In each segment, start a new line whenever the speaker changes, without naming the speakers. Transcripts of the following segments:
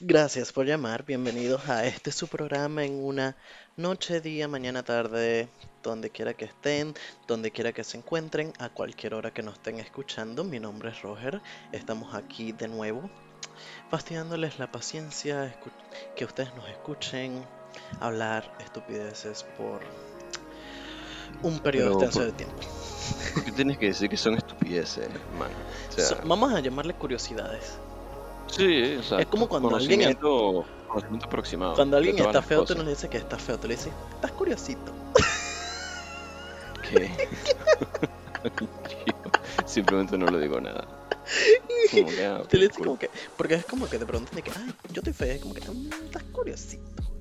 Gracias por llamar, bienvenidos a este su programa en una noche, día, mañana, tarde, donde quiera que estén, donde quiera que se encuentren, a cualquier hora que nos estén escuchando. Mi nombre es Roger, estamos aquí de nuevo, fastidiándoles la paciencia, que ustedes nos escuchen hablar estupideces por un periodo extenso de tiempo.
¿Por qué tienes que decir que son estupideces, man?
vamos a llamarle curiosidades.
Sí, o sea,
es como cuando alguien
conocimiento aproximado.
Cuando alguien está feo, tú no le dices que está feo, tú le dices, estás curiosito.
¿Qué? Simplemente no le digo nada.
Como que, ah, te le dices como que, porque es como que te preguntan de que, ay, yo estoy feo, es como que, mm, estás curiosito.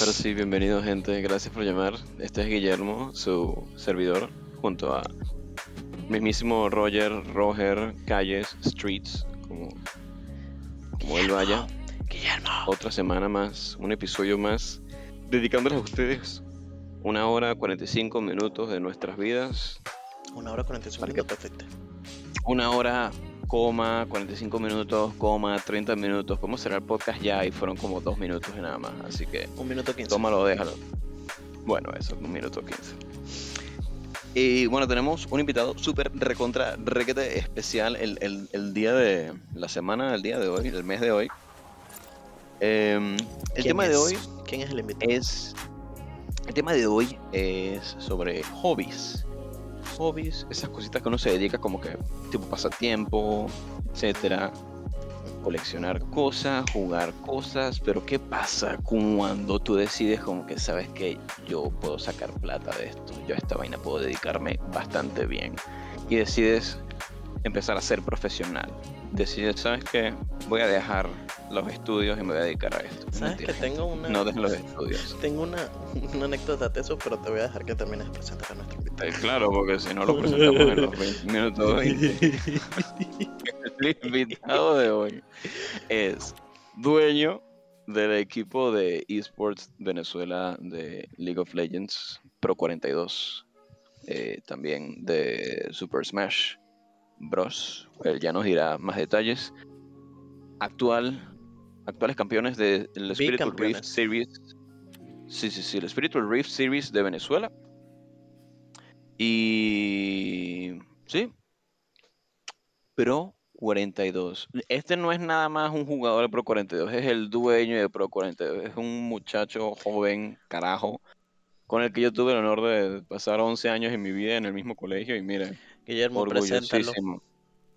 Pero sí, bienvenido gente, gracias por llamar. Este es Guillermo, su servidor, junto a mismísimo Roger, Roger, Calles, Streets, como, como él vaya.
Guillermo.
Otra semana más, un episodio más, dedicándoles a ustedes una hora 45 minutos de nuestras vidas.
Una hora 45 minutos, perfecto.
Una hora coma, 45 minutos, coma, 30 minutos. ¿Cómo será el podcast ya? Y fueron como dos minutos y nada más. Así que.
Un minuto 15.
Tómalo, déjalo. Bueno, eso, un minuto 15. Y bueno, tenemos un invitado súper recontra, requete especial el, el, el, día de la semana, el día de hoy, el mes de hoy. Em, el tema de hoy.
¿Quién es el invitado?
Es. El tema de hoy es sobre hobbies hobbies, esas cositas que uno se dedica como que tipo pasatiempo, etcétera, coleccionar cosas, jugar cosas, pero ¿qué pasa cuando tú decides como que sabes que yo puedo sacar plata de esto, yo a esta vaina puedo dedicarme bastante bien y decides empezar a ser profesional? Decides, ¿sabes qué? Voy a dejar los estudios y me voy a dedicar a esto.
¿Sabes que tengo una...
No dejes los estudios.
Tengo una, una, anécdota de eso, pero te voy a dejar que termines de presentar a nuestro invitado.
Eh, claro, porque si no lo presentamos en los 20 minutos 20. El invitado de hoy es dueño del equipo de esports Venezuela de League of Legends Pro 42. Eh, también de Super Smash Bros. Él ya nos dirá más detalles. Actual actuales campeones del Spiritual Rift Series. Sí, sí, sí, el Spiritual Rift Series de Venezuela. Y. Sí. Pro 42. Este no es nada más un jugador de Pro 42, es el dueño de Pro 42. Es un muchacho joven, carajo, con el que yo tuve el honor de pasar 11 años en mi vida en el mismo colegio. Y mira,
Guillermo, preséntalo.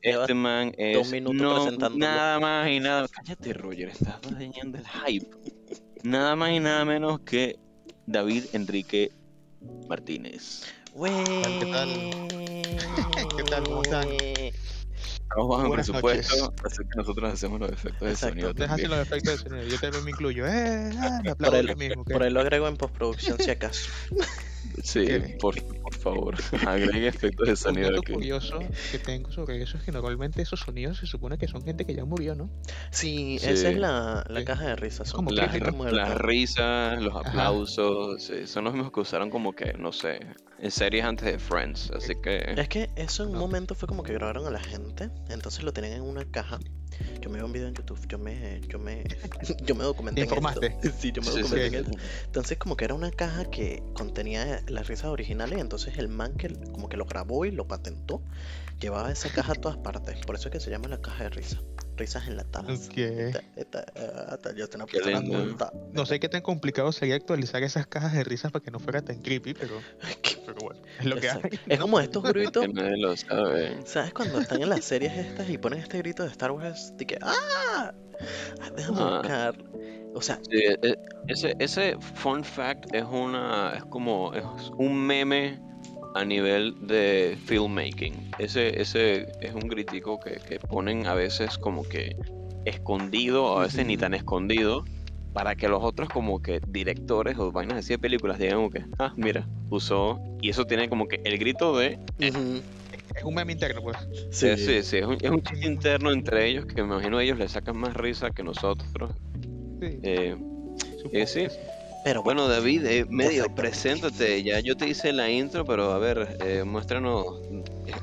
Este man es no, nada más y nada. Cállate, Roger, estás dañando el hype. Nada más y nada menos que David Enrique Martínez.
¿Qué tal? ¿Qué tal? ¿Cómo están?
Estamos bajo presupuesto, así que nosotros hacemos los efectos de sonido.
Ustedes hacen los efectos de sonido, yo también me incluyo. Eh, ah,
por, el, mismo, por ahí lo agrego en postproducción si acaso.
Sí, por, favor, agregue efectos de sonido.
Un curioso que tengo sobre eso es que normalmente esos sonidos se supone que son gente que ya murió, ¿no?
Sí, esa es la, la caja de risas.
Son como las, las risas, los aplausos, son los mismos que usaron como que, no sé, en series antes de Friends, así que...
Es que eso en un momento fue como que grabaron a la gente, entonces lo tenían en una caja yo me vi un video en YouTube, yo me, yo me, yo me documenté
en informaste?
Sí, yo me documenté en eso. Entonces como que era una caja que contenía las risas originales, entonces el man que como que lo grabó y lo patentó, llevaba esa caja a todas partes. Por eso es que se llama la caja de risas risas enlatadas.
Okay. No sé qué tan complicado sería actualizar esas cajas de risas para que no fuera tan creepy, pero, pero bueno, es lo que hay.
Es como estos gritos.
nadie lo sabe.
¿Sabes cuando están en las series estas y ponen este grito de Star Wars? De que ¡Ah! Déjame ah. buscar. O sea,
e, e, ese, ese fun fact es una. Es como. Es un meme a nivel de filmmaking. Ese, ese es un crítico que, que ponen a veces como que escondido, a veces ni tan escondido, para que los otros como que directores o vainas así de películas digan como que, ah, mira, usó, y eso tiene como que el grito de...
Es un meme interno, pues.
Sí, sí, sí, es, un, es un chiste interno entre ellos que me imagino ellos le sacan más risa que nosotros. Sí. Eh, eh sí.
Pero
bueno, David, eh, medio, preséntate. Ya yo te hice la intro, pero a ver, eh, muéstranos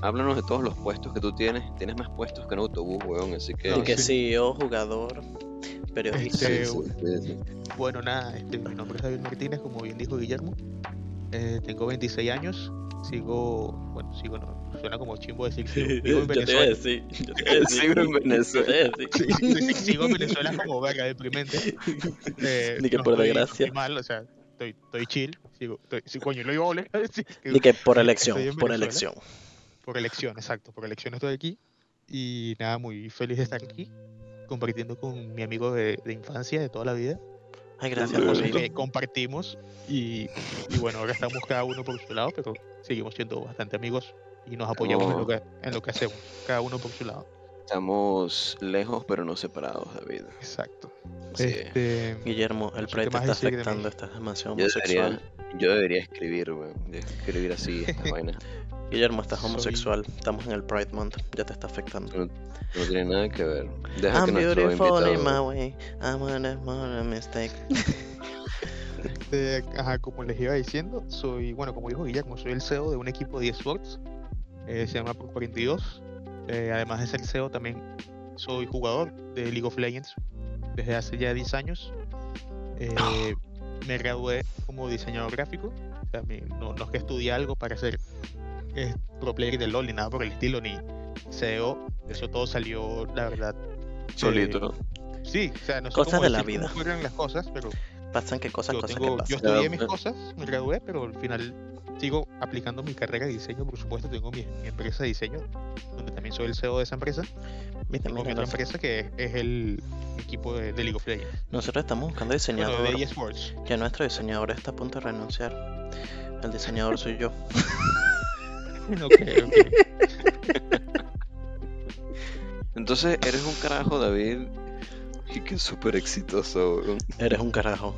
háblanos de todos los puestos que tú tienes. Tienes más puestos que en autobús, weón, así que...
Que
sí.
CEO, jugador, periodista.
Este,
Sí, sí, sí.
Bueno, nada, este, mi nombre es David Martínez, como bien dijo Guillermo. Eh, tengo 26 años. Sigo, bueno, sigo, no, suena como chimbo decir sigo, vivo en Venezuela.
yo te iba a decir.
Sigo en Venezuela.
Sí, sigo en Venezuela como verga, deprimente. Eh,
Ni que
no
por
estoy-
desgracia.
estoy mal, o sea, estoy, estoy chill. Sigo, estoy, coño, lo iba a
Ni que por elección, por elección.
Por elección, exacto, por elección estoy aquí. Y nada, muy feliz de estar aquí, compartiendo con mi amigo de, de infancia, de toda la vida.
Ay, gracias, amigo.
que compartimos y, y bueno, ahora estamos cada uno por su lado, pero seguimos siendo bastante amigos y nos apoyamos en, lo que, en lo que hacemos, cada uno por su lado.
Estamos lejos pero no separados, David.
Exacto.
Sí.
Este,
Guillermo, el
No sé
Pride te está afectando, estás demasiado
Yo
homosexual.
debería, yo debería escribir, weón. Escribir así esta vaina.
Guillermo, estás
Soy-
homosexual. Estamos en el Pride Month, ya te está afectando.
No, no tiene nada que ver. Deja
I'm
que nuestro
beautiful in my way. I'm gonna make a mistake.
este, ajá, como les iba diciendo, soy, bueno, como dijo Guillermo, soy el CEO de un equipo de eSports, eh, se llama Pro 42. Eh, además de ser CEO, también soy jugador de League of Legends desde hace ya 10 años. Eh, me gradué como diseñador gráfico. O sea, no, no es que estudié algo para ser eh, pro player de LOL ni nada por el estilo, ni CEO. Eso todo salió, la verdad.
Solito.
Sí, o sea, no sé
Cosas
cómo
de la vida.
fueron las cosas, pero
Pasan que cosas,
yo,
cosas
tengo-
que
yo
pasan.
estudié
Ya,
mis cosas, me gradué, pero al final sigo aplicando mi carrera de diseño, por supuesto. Tengo mi, mi empresa de diseño, donde también soy el CEO de esa empresa. Tengo otra empresa que es, es el equipo de, de League of Legends.
Nosotros estamos buscando
Bueno,
diseñador.
de eSports.
Ya nuestro diseñador está a punto de renunciar. El diseñador soy yo.
Entonces, eres un carajo, David. Y que súper exitoso.
Eres un carajo.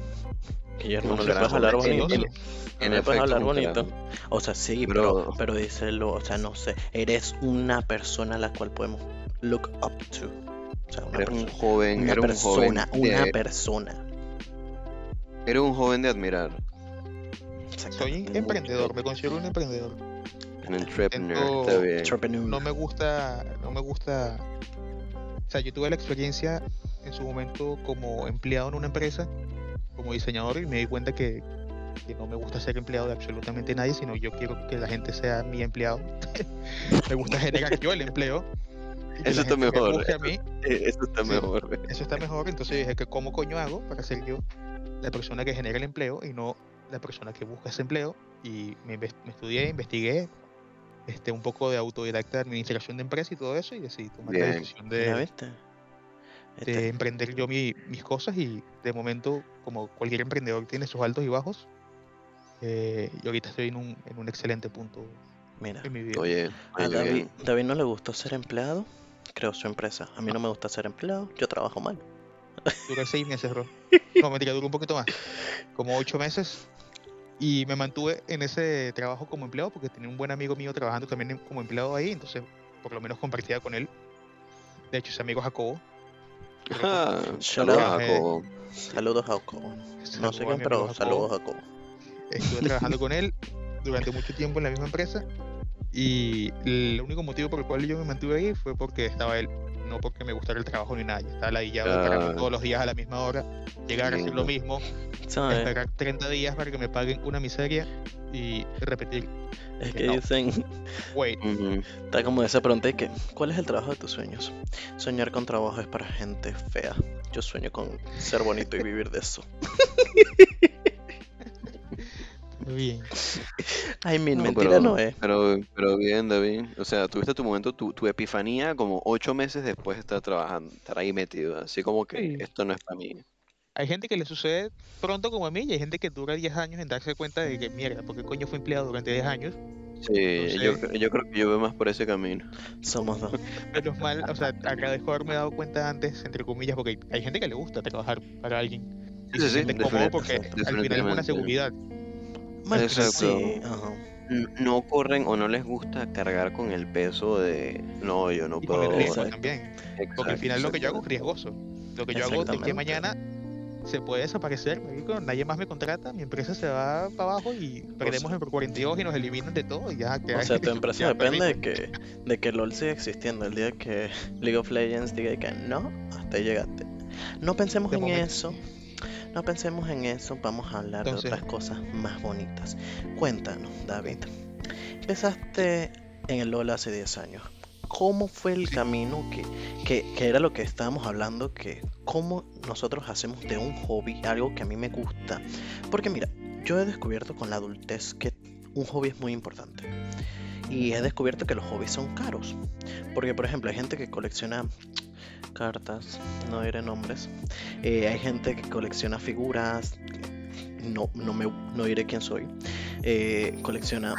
Guillermo,
Un
no le puedes hablar bonito. No le puedes hablar
un
bonito. O sea, sí,
Bro.
pero, pero díselo, o sea, no sé. Eres una persona a la cual podemos look up to. O sea, una
Eres un
persona.
joven,
Una
eres un joven,
persona, una
de,
persona.
eres un joven de admirar.
Soy emprendedor, me considero un emprendedor.
Un entrepreneur,
Tengo-
está bien.
Entrepreneur.
No me gusta, no me gusta. O sea, yo tuve la experiencia en su momento como empleado en una empresa, como diseñador, y me di cuenta que, que no me gusta ser empleado de absolutamente nadie, sino yo quiero que la gente sea mi empleado. me gusta generar yo el empleo.
Eso está
me
mejor,
busque a mí.
Eso está
Sí.
mejor.
Eso está mejor, entonces dije que cómo coño hago para ser yo la persona que genera el empleo y no la persona que busca ese empleo. Y me, me estudié, investigué este, un poco de autodidacta de administración de empresa y todo eso y decidí tomar la decisión
¿Ya
de,
viste?
de emprender yo mi- mis cosas y de momento, como cualquier emprendedor tiene sus altos y bajos, eh, y ahorita estoy en un, en un excelente punto
Mira,
en mi vida.
Oye,
a David, no le gustó ser empleado. Creó su empresa. A mí no me gusta ser empleado. Yo trabajo mal.
Duré seis meses, bro. No, mentira, duró un poquito más. Como ocho meses. Y me mantuve en ese trabajo como empleado porque tenía un buen amigo mío trabajando también como empleado ahí. Entonces, por lo menos compartía con él. De hecho, ese amigo Jacobo.
Ah, saludos,
out.
Jacobo.
Saludos, Jacobo. No sé
a
quién, pero saludos, Jacobo.
Estuve trabajando con él durante mucho tiempo en la misma empresa. Y el único motivo por el cual yo me mantuve ahí fue porque estaba él. No porque me gustara el trabajo ni nada. Yo estaba ladillado de pararme
Ah.
todos los días a la misma hora. Llegar a hacer lo mismo.
¿Sabes?
Esperar 30 días para que me paguen una miseria. Y repetir.
Es que
No.
dicen,
Wait.
Está como esa pregunta de que, ¿cuál es el trabajo de tus sueños? Soñar con trabajo es para gente fea. Yo sueño con ser bonito y vivir de eso.
Bien.
Ay,
No,
mentira
pero,
no es.
Pero, pero bien, David. O sea, tuviste tu momento, tu, tu epifanía como ocho meses después de estar trabajando, estar ahí metido. Así como que
Sí.
esto no es para mí.
Hay gente que le sucede pronto como a mí y hay gente que dura 10 años en darse cuenta de que, mierda, ¿por qué coño fue empleado durante 10 años?
Sí, yo, yo creo que yo veo más por ese camino.
Somos dos.
Menos mal, o sea, agradezco haberme dado cuenta antes, entre comillas, porque hay gente que le gusta trabajar para alguien. Y
Sí,
se
sí,
siente cómodo porque al final es una seguridad.
Bueno,
Exacto.
sí, ajá.
N- No corren o no les gusta cargar con el peso de no, yo no
Y con
puedo.
el riesgo
Exacto.
también. Porque al final lo que yo hago es riesgoso. Lo que yo hago de que mañana se puede desaparecer, marico, nadie más me contrata, mi empresa se va para abajo y perdemos
sea-
el Pro 42 y nos eliminan de todo y ya que
O sea, tu empresa depende de que, de que LOL siga existiendo. El día que League of Legends diga que no, hasta ahí llegaste. No pensemos
De
en
momento,
eso. No pensemos en eso. Vamos a hablar
Entonces-
de otras cosas más bonitas. Cuéntanos, David. Empezaste en el LOL hace 10 años. ¿Cómo fue el
Sí.
camino que, que, que era lo que estábamos hablando? Que cómo nosotros hacemos de un hobby algo que a mí me gusta. Porque mira, yo he descubierto con la adultez que un hobby es muy importante. Y he descubierto que los hobbies son caros. Porque, por ejemplo, hay gente que colecciona cartas, no diré nombres. Eh, hay gente que colecciona figuras, no, no, me, no diré quién soy. Eh, colecciona,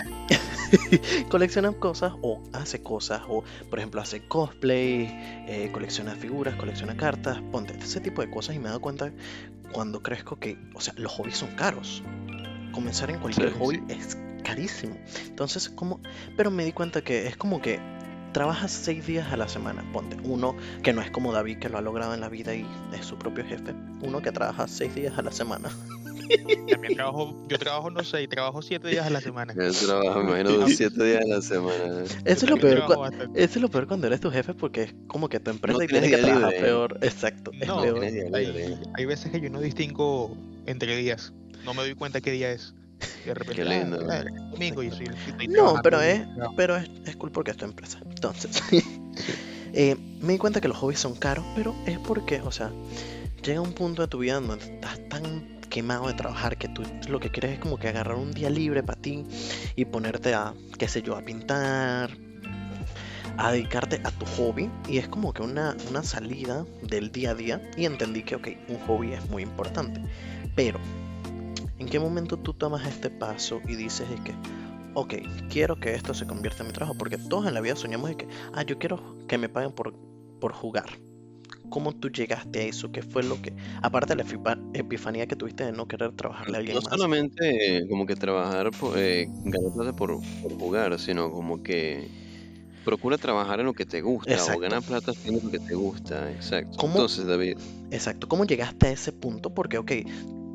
colecciona cosas o hace cosas. O, por ejemplo, hace cosplay, eh, colecciona figuras, colecciona cartas. Ponte ese tipo de cosas y me he dado cuenta cuando crezco que, o sea, los hobbies son caros. Comenzar en cualquier
Sí,
hobby es carísimo. Entonces, como, pero me di cuenta que es como que trabajas seis días a la semana. Ponte uno que no es como David que lo ha logrado en la vida y es su propio jefe. Uno que trabaja seis días a la semana.
También trabajo, yo trabajo, no sé, trabajo siete días a la semana.
Yo trabajo, me imagino, siete días a la semana.
Eso es lo peor.
trabajo
cua-
bastante.
Eso es lo peor cuando eres tu jefe porque es como que tu empresa y
tienes
tienes que trabajar
libre.
peor. Exacto, es
No,
peor.
tienes día
Hay, hay veces que yo no distingo entre días. No me doy cuenta qué día es. Y de repente,
Qué lindo.
ah, ah, es domingo y soy,
No, pero es,
no.
pero es, es cool porque es tu empresa. Entonces, eh, me di cuenta que los hobbies son caros, pero es porque, o sea, llega un punto de tu vida donde estás tan quemado de trabajar que tú lo que quieres es como que agarrar un día libre para ti y ponerte a, qué sé yo, a pintar, a dedicarte a tu hobby y es como que una, una salida del día a día y entendí que, ok, un hobby es muy importante, pero ¿en qué momento tú tomas este paso y dices es que, ok, quiero que esto se convierta en mi trabajo? Porque todos en la vida soñamos de que, ah, yo quiero que me paguen por, por jugar. ¿Cómo tú llegaste a eso? ¿Qué fue lo que, aparte de la epifa- epifanía que tuviste de no querer trabajarle a alguien
No
más?
solamente eh, como que trabajar, por, eh, ganar plata por, por jugar, sino como que procura trabajar en lo que te gusta
Exacto.
o ganar plata haciendo lo que te gusta, exacto.
¿Cómo?
Entonces, David,
Exacto, ¿cómo llegaste a ese punto? Porque, ok,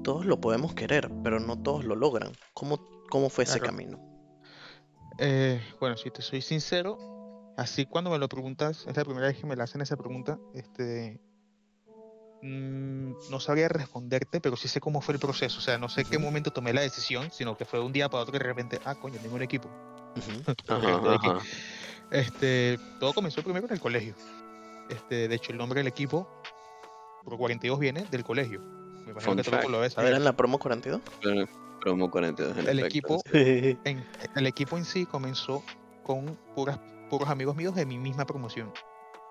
todos lo podemos querer, pero no todos lo logran. ¿Cómo, cómo fue ese
Claro.
camino?
Eh, bueno, si te soy sincero, así cuando me lo preguntas, es la primera vez que me la hacen esa pregunta, este, mm, no sabría responderte, pero sí sé cómo fue el proceso, o sea, no sé qué momento tomé la decisión, sino que fue de un día para otro que de repente, ah, coño, tengo un equipo.
Ajá,
Este,
ajá,
Este, todo comenzó primero en el colegio. Este, de hecho, el nombre del equipo, Pro 42, viene del colegio. Me imagino
Fun
que todo
fact.
lo ves.
A ver, en la promo 42.
pero- promo 42 en
El
efecto,
equipo,
sí.
en, el equipo en sí comenzó con puras, puros amigos míos de mi misma promoción.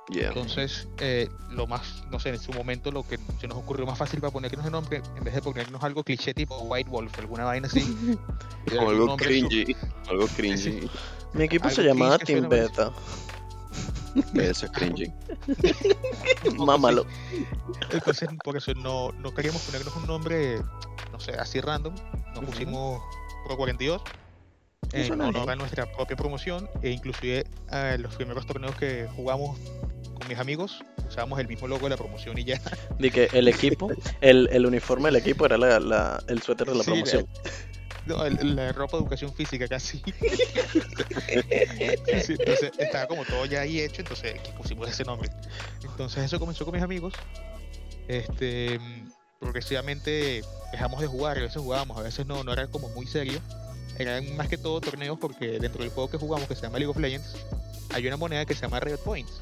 Yeah.
Entonces, eh, lo más, no sé, en su momento lo que se nos ocurrió más fácil para ponernos el nombre, en vez de ponernos algo cliché tipo White Wolf, alguna vaina así. un
algo
su-
cringy, algo cringy,
Mi equipo se llamaba Team Beta.
Eso es cringy.
Mámalo.
Entonces, por eso no, no queríamos ponernos un nombre, no sé, así random. Nos pusimos Pro 42 en
suena
honor a nuestra propia promoción e inclusive eh, los primeros torneos que jugamos con mis amigos usábamos el mismo logo de la promoción y ya.
De que el equipo, el, el uniforme del equipo era la, la- el suéter de la
Sí,
promoción.
No, la ropa de educación física casi. Entonces estaba como todo ya ahí hecho, entonces pusimos ese nombre. Entonces eso comenzó con mis amigos. Este, progresivamente dejamos de jugar, a veces jugábamos, a veces no, no era como muy serio. Eran más que todo torneos porque dentro del juego que jugamos, que se llama League of Legends, hay una moneda que se llama Riot Points.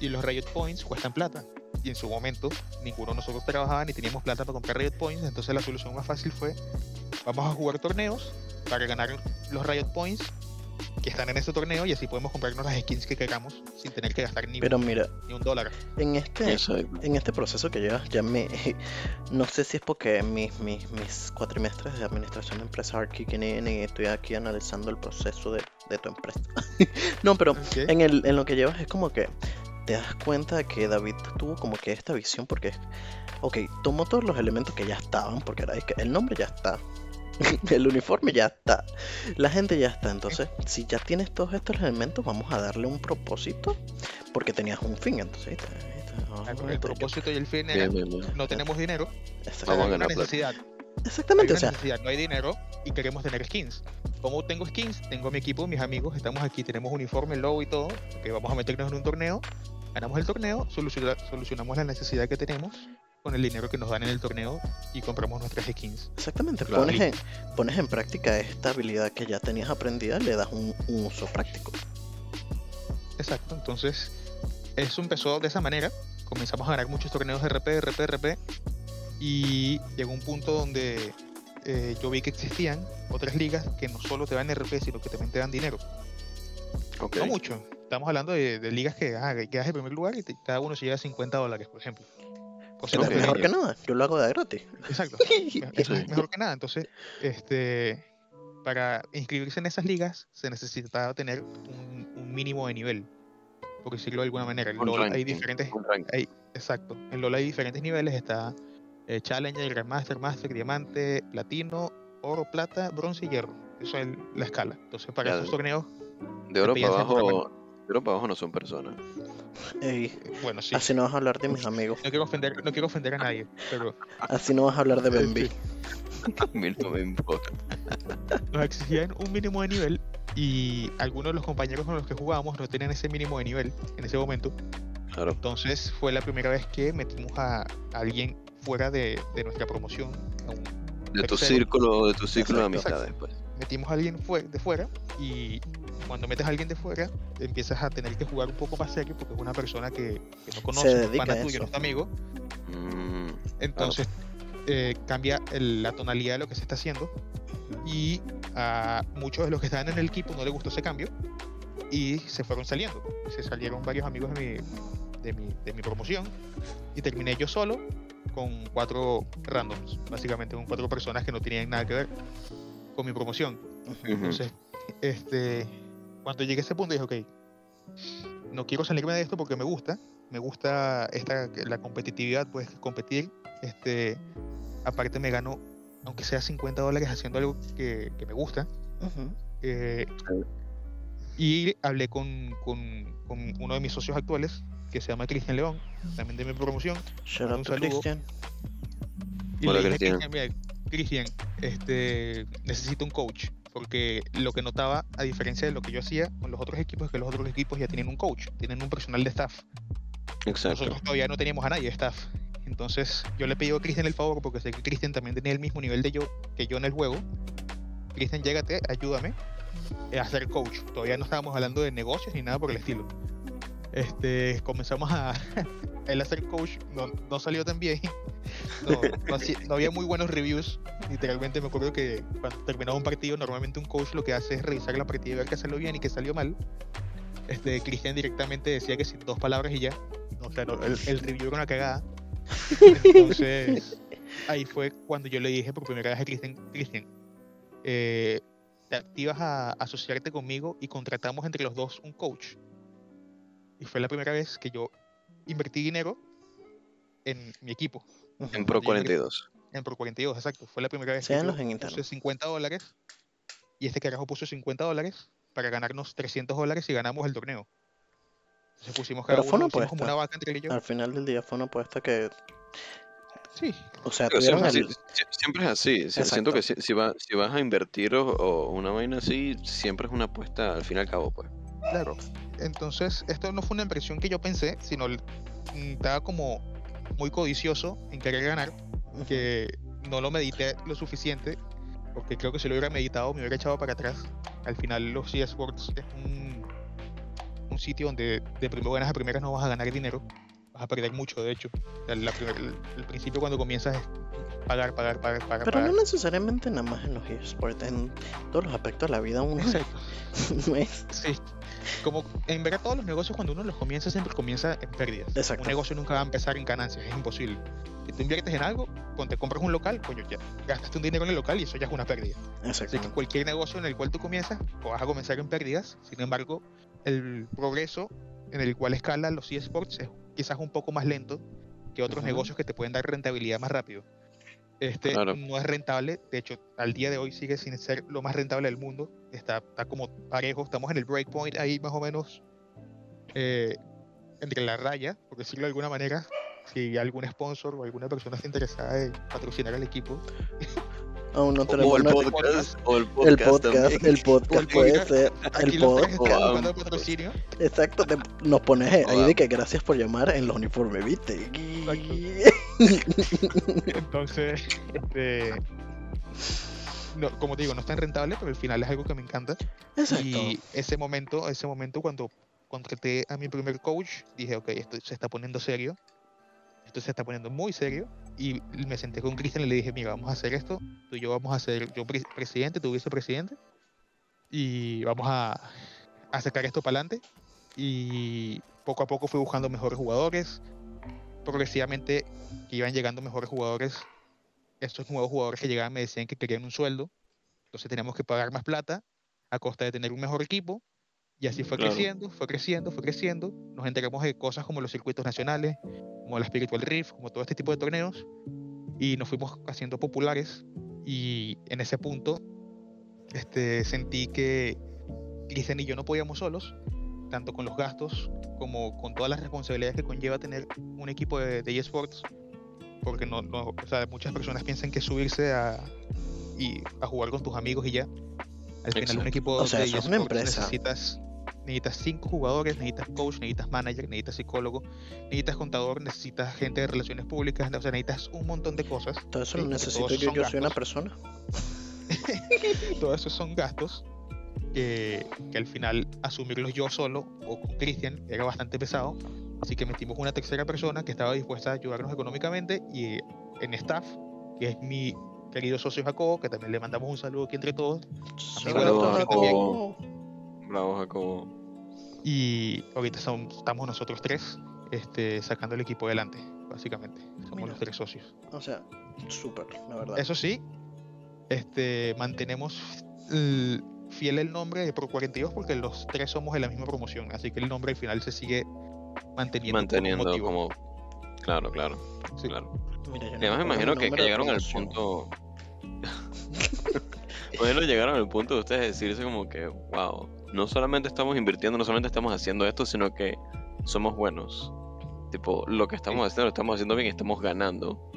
Y los Riot Points cuestan plata. Y en su momento, ninguno de nosotros trabajaba ni teníamos plata para comprar Riot Points. Entonces la solución más fácil fue, vamos a jugar torneos para ganar los Riot Points que están en ese torneo y así podemos comprarnos las skins que queramos sin tener que gastar ni,
Pero mira,
ni un dólar.
en este, en este proceso que llevas, ya me. No sé si es porque mis, mis, mis cuatrimestres de administración de empresa in y estoy aquí analizando el proceso de, de tu empresa. no, pero en, el, en lo que llevas es como que te das cuenta de que David tuvo como que esta visión porque, ok, tomó todos los elementos que ya estaban, porque era es que el nombre ya está, El uniforme ya está. La gente ya está. Entonces, si ya tienes todos estos elementos, vamos a darle un propósito. Porque tenías un fin. Entonces, ahí está, ahí está. Vamos a
El propósito y el fin era,
bien, bien.
no tenemos dinero,
Exactamente.
Vamos a
hay una necesidad.
Exactamente,
hay
o sea,
una necesidad, no hay dinero y queremos tener skins. Como tengo skins, tengo mi equipo, mis amigos, estamos aquí, tenemos uniforme, logo y todo, que vamos a meternos en un torneo, ganamos el torneo, soluciona- solucionamos la necesidad que tenemos con el dinero que nos dan en el torneo y compramos nuestras skins.
exactamente.
Claro.
Pones, en, pones en práctica esta habilidad que ya tenías aprendida, le das un, un uso práctico.
Exacto, entonces eso empezó de esa manera, comenzamos a ganar muchos torneos de RP, RP, RP y llegó un punto donde eh, yo vi que existían otras ligas que no solo te dan RP, sino que también te dan dinero.
Ok.
No mucho. Estamos hablando de, de ligas que ah, que quedas en primer lugar y te- cada uno se lleva 50 dólares, por ejemplo. Cosa
es mejor
que-
que nada. Yo lo hago de gratis.
Exacto. Eso es mejor que nada. Entonces, este, para inscribirse en esas ligas se necesitaba tener un, un mínimo de nivel, por decirlo de alguna manera. En LoL hay diferentes, hay, exacto. En LoL hay diferentes niveles. Está eh, Challenger, Grandmaster, Master, Diamante, Platino, Oro, Plata, Bronce y Hierro. Eso es la escala. Entonces, para
Ya,
esos torneos,
De oro para abajo. Oro para abajo no son personas.
Ey,
bueno, sí.
Así no vas a hablar de mis amigos.
No quiero ofender, no quiero ofender a nadie, pero
Así no vas a hablar de Benby.
A mí no me importa.
nos exigían un mínimo de nivel y algunos de los compañeros con los que jugábamos no tenían ese mínimo de nivel en ese momento.
Claro.
Entonces fue la primera vez que metimos a, a alguien fuera de, de nuestra promoción. a un-
De tu
Tercero.
círculo, de tu círculo de amistades, pues.
Metimos a alguien de fuera y cuando metes a alguien de fuera empiezas a tener que jugar un poco más serio porque es una persona que, que no conoce, no es tuyo, no es amigo.
Mm,
Entonces eh, cambia el- la tonalidad de lo que se está haciendo y a muchos de los que estaban en el equipo no les gustó ese cambio y se fueron saliendo. Se salieron varios amigos de mi, de mi, de mi promoción y terminé yo solo con cuatro randoms, básicamente con cuatro personas que no tenían nada que ver con mi promoción. Entonces, este, cuando llegué a ese punto dije, ok, no quiero salirme de esto porque me gusta, me gusta esta, la competitividad, pues competir, este, aparte me gano, aunque sea 50 dólares haciendo algo que, que me gusta, eh, y hablé con, con- con uno de mis socios actuales, que se llama Cristian León, también de mi promoción,
Shout
Un saludo.
Christian.
Y
Hola, Cristian.
Cristian, mira, Cristian, este, necesito un coach. Porque lo que notaba, a diferencia de lo que yo hacía con los otros equipos, es que los otros equipos ya tienen un coach, tienen un personal de staff.
Exacto.
Nosotros todavía no teníamos a nadie de staff. Entonces yo le pedí a Cristian el favor, porque sé que Cristian también tenía el mismo nivel de yo que yo en el juego. Cristian, llégate, ayúdame eh, a ser coach. Todavía no estábamos hablando de negocios ni nada por el estilo. Este, comenzamos a él a ser coach, no, no salió tan bien. No, no no había muy buenos reviews. Literalmente me acuerdo que cuando terminaba un partido, normalmente un coach lo que hace es revisar la partida y ver qué salió bien y qué salió mal. Este, Cristian directamente decía que sin dos palabras y ya. O sea, el, el review era una cagada. Entonces, ahí fue cuando yo le dije por primera vez a Cristian, Cristian, eh, te activas a asociarte conmigo y contratamos entre los dos un coach. Y fue la primera vez que yo invertí dinero en mi equipo,
En Pro 42.
en Pro 42, exacto. Fue la primera vez que
en
yo
internet.
puse 50 dólares y este carajo puso 50 dólares para ganarnos 300 dólares y ganamos el torneo. Entonces pusimos cada
Pero fue
uno,
una
hicimos como
apuesta.
una vaca entre yo.
Al final del día fue una apuesta que,
Sí,
o sea,
siempre,
el...
sí- sí- siempre es así. si- Siento que si, si va- si vas a invertir o, o una vaina así, siempre es una apuesta al fin y al cabo, pues.
Claro. Entonces, esto no fue una impresión que yo pensé, sino mm, estaba como muy codicioso en querer ganar, que no lo medité lo suficiente, porque creo que si lo hubiera meditado me hubiera echado para atrás. Al final los eSports es un, un sitio donde de primeras buenas a primeras no vas a ganar dinero, vas a perder mucho, de hecho. El principio cuando comienzas es pagar, pagar, pagar, pagar.
Pero
pagar.
no necesariamente nada más en los esports, en todos los aspectos de la vida uno
Exacto.
no es...
Sí. Como en verdad todos los negocios cuando uno los comienza siempre comienza en pérdidas.
Exacto.
Un negocio nunca va a empezar en ganancias, es imposible. Si tú inviertes en algo, cuando te compras un local, coño, ya gastaste un dinero en el local y eso ya es una pérdida. Así que
Exactamente.
cualquier negocio en el cual tú comienzas, vas a comenzar en pérdidas. Sin embargo, el progreso en el cual escalan los eSports es quizás un poco más lento que otros
Ujú.
negocios que te pueden dar rentabilidad más rápido. Este
Claro.
no es rentable, de hecho, al día de hoy sigue sin ser lo más rentable del mundo. Está, está como parejo, estamos en el breakpoint ahí más o menos eh, entre la raya, por decirlo de alguna manera. Si algún sponsor o alguna persona está interesada en patrocinar al equipo,
Aún no
O
tenemos
el
nada-
podcast, o el
el
podcast,
podcast,
también.
el podcast puede ser el
los
pod.
tres están
Wow.
buscando patrocinio.
Exacto, te- nos pones ahí
Wow.
de que gracias por llamar en los uniformes, ¿viste?
Entonces, este, no, como te digo, no es tan rentable, pero al final es algo que me encanta.
Exacto.
Y ese momento, ese momento cuando contraté a mi primer coach, dije, ok, esto se está poniendo serio. Esto se está poniendo muy serio. Y me senté con Cristian y le dije, mira, vamos a hacer esto. Tú y yo vamos a ser, yo pre- presidente, tú vicepresidente. Y vamos a, a sacar esto para adelante. Y poco a poco fui buscando mejores jugadores. Progresivamente que iban llegando mejores jugadores. Estos nuevos jugadores que llegaban me decían que querían un sueldo. Entonces teníamos que pagar más plata a costa de tener un mejor equipo. Y así fue
Claro.
creciendo, fue creciendo, fue creciendo. Nos enteramos de cosas como los circuitos nacionales, como la Spiritual Rift, como todo este tipo de torneos. Y nos fuimos haciendo populares. Y en ese punto este, sentí que Cristian y yo no podíamos solos, tanto con los gastos como con todas las responsabilidades que conlleva tener un equipo de, de eSports. Porque no, no- o sea, muchas personas piensan que subirse a, y a jugar con tus amigos y ya. Al final
Exacto.
un equipo
O sea,
de
es
eSports
empresa.
necesitas necesitas cinco jugadores, necesitas coach, necesitas manager, necesitas psicólogo, necesitas contador, necesitas gente de relaciones públicas, o sea, necesitas un montón de cosas.
Todo eso lo necesito yo, yo soy una persona.
Todo eso son gastos que, que al final asumirlos yo solo o con Cristian era bastante pesado. Así que metimos una tercera persona que estaba dispuesta a ayudarnos económicamente y en staff, que es mi querido socio Jacobo, que también le mandamos un saludo aquí entre todos.
Saludos,
Saludos,
Jacobo.
Bravo, Jacobo.
Y ahorita son- estamos nosotros tres este, sacando el equipo adelante, básicamente. Somos
Mira.
los tres socios.
O sea, súper, la verdad.
Eso sí, este, mantenemos el- fiel el nombre de Pro 42 porque los tres somos de la misma promoción, así que el nombre al final se sigue manteniendo.
Manteniendo como. Claro, claro,
Sí.
claro.
Mira, yo no
Y además me imagino que, que llegaron al punto. bueno, llegaron al punto de ustedes decirse como que, wow, no solamente estamos invirtiendo, no solamente estamos haciendo esto, sino que somos buenos. Tipo, lo que estamos haciendo lo estamos haciendo bien y estamos ganando.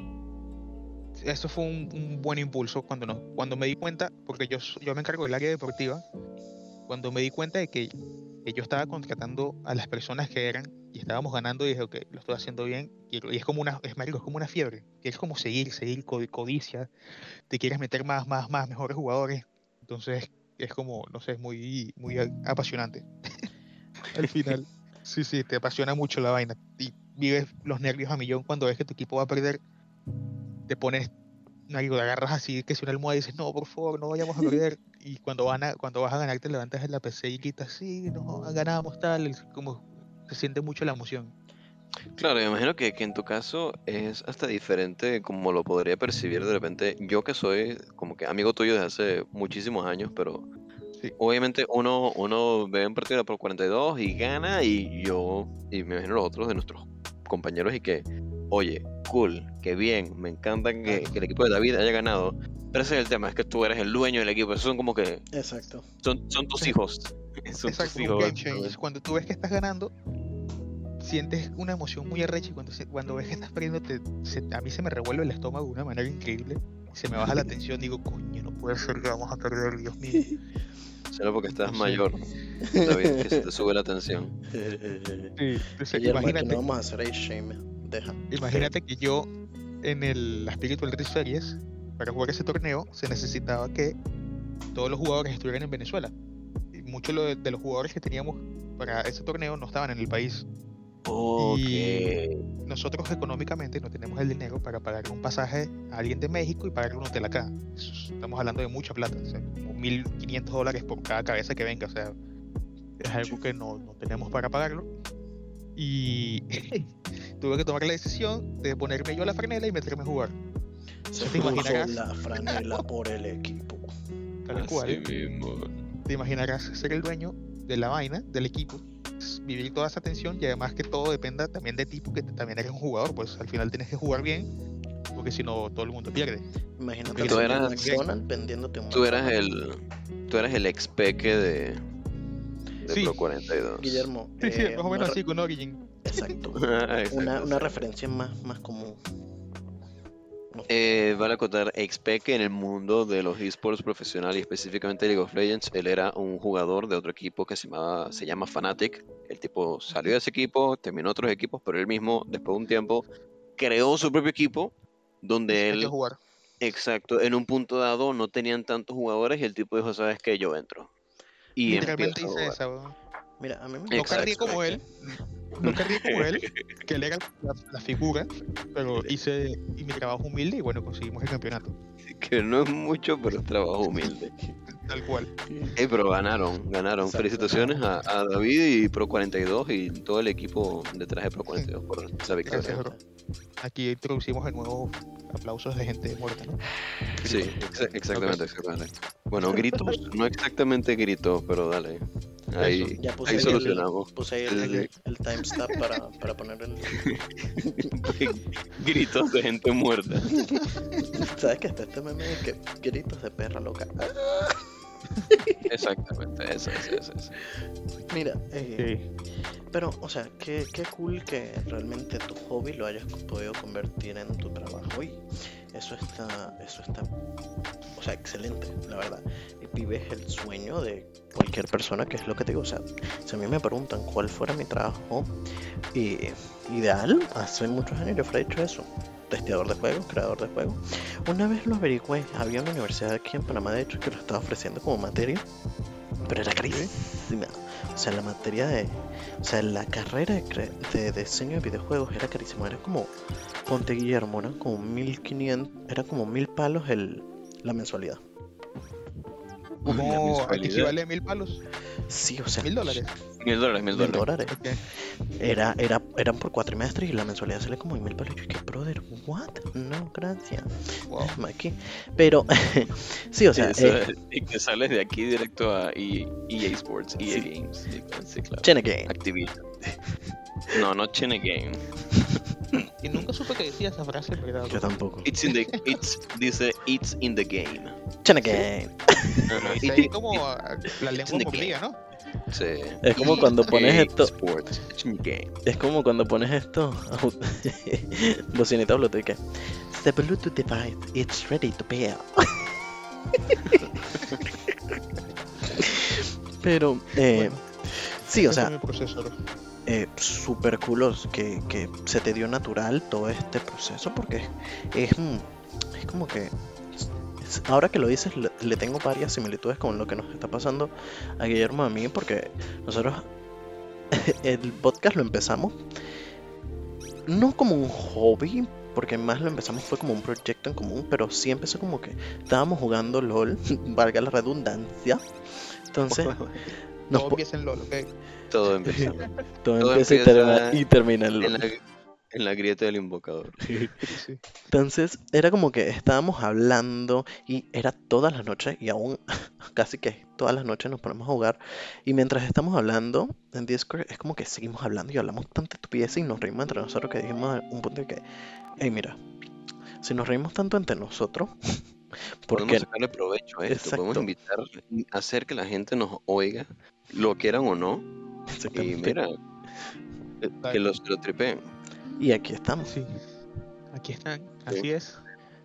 Eso fue un, un buen impulso cuando, nos, cuando me di cuenta, porque yo, yo me encargo del área deportiva, cuando me di cuenta de que, que yo estaba contratando a las personas que eran y estábamos ganando, dije, ok, lo estoy haciendo bien. Y, y es como una, es, marico, es como una fiebre, que es como seguir, seguir, co- codicia, te quieres meter más, más, más, mejores jugadores. Entonces es como, no sé, es muy, muy apasionante. Al final, sí, sí, te apasiona mucho la vaina. Y vives los nervios a millón cuando ves que tu equipo va a perder. Te pones, te agarras así, que si una almohada y dices, no, por favor, no vayamos a perder. Y cuando, van a, cuando vas a ganar, te levantas en la PC y quitas, sí, no, ganamos tal. Como se siente mucho la emoción.
Claro, me imagino que, que en tu caso es hasta diferente como lo podría percibir de repente. Yo que soy como que amigo tuyo desde hace muchísimos años, pero
Sí.
obviamente uno, uno ve un partido por 42 y gana y yo, y me imagino los otros de nuestros compañeros y que, oye, cool, qué bien, me encanta que, que el equipo de David haya ganado. Pero ese es el tema, es que tú eres el dueño del equipo, esos son como que,
Exacto.
son, son tus
Sí.
hijos. Son
Exacto,
tus
un
hijos.
game change. Cuando tú ves que estás ganando, sientes una emoción muy arrecha y cuando, se- cuando ves que estás perdiendo, te- se- a mí se me revuelve el estómago de una manera increíble. Se me baja la tensión, digo, coño, no puede ser que vamos a perder, Dios mío.
Solo porque estás mayor, David, que se te sube la tensión.
Imagínate,
no vamos a hacer age shame. Deja.
imagínate que yo en el la Spiritual Rift Series, para jugar ese torneo, se necesitaba que todos los jugadores estuvieran en Venezuela. Y muchos de los jugadores que teníamos para ese torneo no estaban en el país.
Ok.
nosotros económicamente no tenemos el dinero para pagar un pasaje a alguien de México y pagarle un hotel acá. Estamos hablando de mucha plata, o sea, como 1.500 dólares por cada cabeza que venga, o sea, es algo que no, no tenemos para pagarlo. Y tuve que tomar la decisión de ponerme yo la franela y meterme a jugar,
Se
¿Te
puso
imaginarás?
la franela por el equipo.
tal
Así
cual.
mismo.
Te imaginarás ser el dueño de la vaina, del equipo, vivir toda esa tensión y además que todo dependa también de ti porque también eres un jugador, pues al final tienes que jugar bien, porque si no todo el mundo pierde.
Imagínate
Tú
eras-
McDonald's vendiéndote un
Tú eras el, tú eras el ex peque de, de
Sí.
Pro 42.
Guillermo.
Sí, sí,
eh,
más o menos así con Origin.
Exacto.
Exacto,
Una, una referencia más, más común.
Eh, vale acotar, ex peque en el mundo de los esports profesional y específicamente League of Legends, él era un jugador de otro equipo que se, llamaba, se llama Fnatic. El tipo salió de ese equipo, terminó otros equipos, pero él mismo, después de un tiempo, creó su propio equipo, donde
Hay que
él,
jugar.
exacto, en un punto dado no tenían tantos jugadores y el tipo dijo, ¿sabes qué? Yo entro. Y
Literalmente hice esa, weón.
Mira, a mí me
No cargué como él. No cargué como él, que él era la, la figura, pero hice y mi trabajo humilde y bueno, conseguimos el campeonato.
Que no es mucho, pero es trabajo humilde.
Tal cual.
Ey, pero ganaron, ganaron.
Exacto.
Felicitaciones a, a David y Pro 42 y todo el equipo detrás de Pro 42 por esa victoria.
Gracias. Aquí introducimos de nuevo aplausos de gente muerta, ¿no?
Sí, exa- exactamente, exactamente. Bueno, gritos, no exactamente gritos, pero dale. Ahí,
Ya puse
ahí
ahí
solucionamos.
el, puse ahí el,
El-
el timestamp para, para poner el...
gritos de gente muerta.
¿Sabes que está este meme de que gritos de perra loca?
Exactamente, eso, eso, eso. eso.
Mira, eh,
Sí.
pero, o sea, qué, qué cool que realmente tu hobby lo hayas podido convertir en tu trabajo y eso está, eso está, o sea, excelente, la verdad. Y vives el sueño de cualquier persona, que es lo que te digo, o sea, si a mí me preguntan cuál fuera mi trabajo eh, ideal, hace muchos años yo fuera hecho eso. Testeador de juegos, creador de juegos. Una vez lo averigüé, había una universidad aquí en Panamá, de hecho, que lo estaba ofreciendo como materia, pero era carísima. O sea, la materia de. O sea, la carrera de, cre- de diseño de videojuegos era carísima. Era como. Ponte Guillermo, era como 1500. Era como mil palos el, la mensualidad.
Mensualidad.
equivale a mil palos,
Sí, o sea.
mil dólares.
Mil dólares, mil
Mil
dólares.
dólares.
Ok.
Era, era, eran por cuatrimestres y la mensualidad sale como mil palos. Y yo, ¿qué, brother? ¿What? No, gracias.
Wow.
Aquí. Pero, sí, o sea,
Sí, eso
eh,
es- y que sales de aquí directo a E- EA Sports, EA
Sí.
Games. Sí, sí, claro.
Chene Game.
Activision. No, no Chene Game.
Y nunca supe que decía esa frase, verdad.
Yo tampoco.
It's in the, it's, dice, it's in the game.
Chene Game.
It-
ahí
it-
como la lengua mordida, ¿no?
Sí.
Es como cuando pones esto. Es como cuando pones esto. Bocinita que. The Bluetooth device it's ready to pair. Pero, eh,
Bueno,
sí, o
ese es
sea, eh, super culos que, que se te dio natural todo este proceso porque es, es, es como que. Ahora que lo dices, le, le tengo varias similitudes con lo que nos está pasando a Guillermo y a mí, porque nosotros el podcast lo empezamos no como un hobby, porque más lo empezamos fue como un proyecto en común, pero sí empezó como que estábamos jugando LOL, valga la redundancia. Entonces, nos
Todo empieza en LOL, ¿ok?
Todo empieza
todo
todo
empieza y termina, y termina en
en
LOL.
la, en la grieta del invocador.
Sí.
Entonces, era como que estábamos hablando y era todas las noches y aún casi que todas las noches nos ponemos a jugar. Y mientras estamos hablando en Discord, es como que seguimos hablando y hablamos tanta estupidez y nos reímos entre nosotros que dijimos a un punto de que, hey, mira, si nos reímos tanto entre nosotros, ¿por
Podemos sacarle provecho a esto. Podemos
Exacto.
invitar, hacer que la gente nos oiga, lo quieran o no. Y mira, que los, lo tripeen.
Y aquí estamos.
Sí. Aquí están, así es.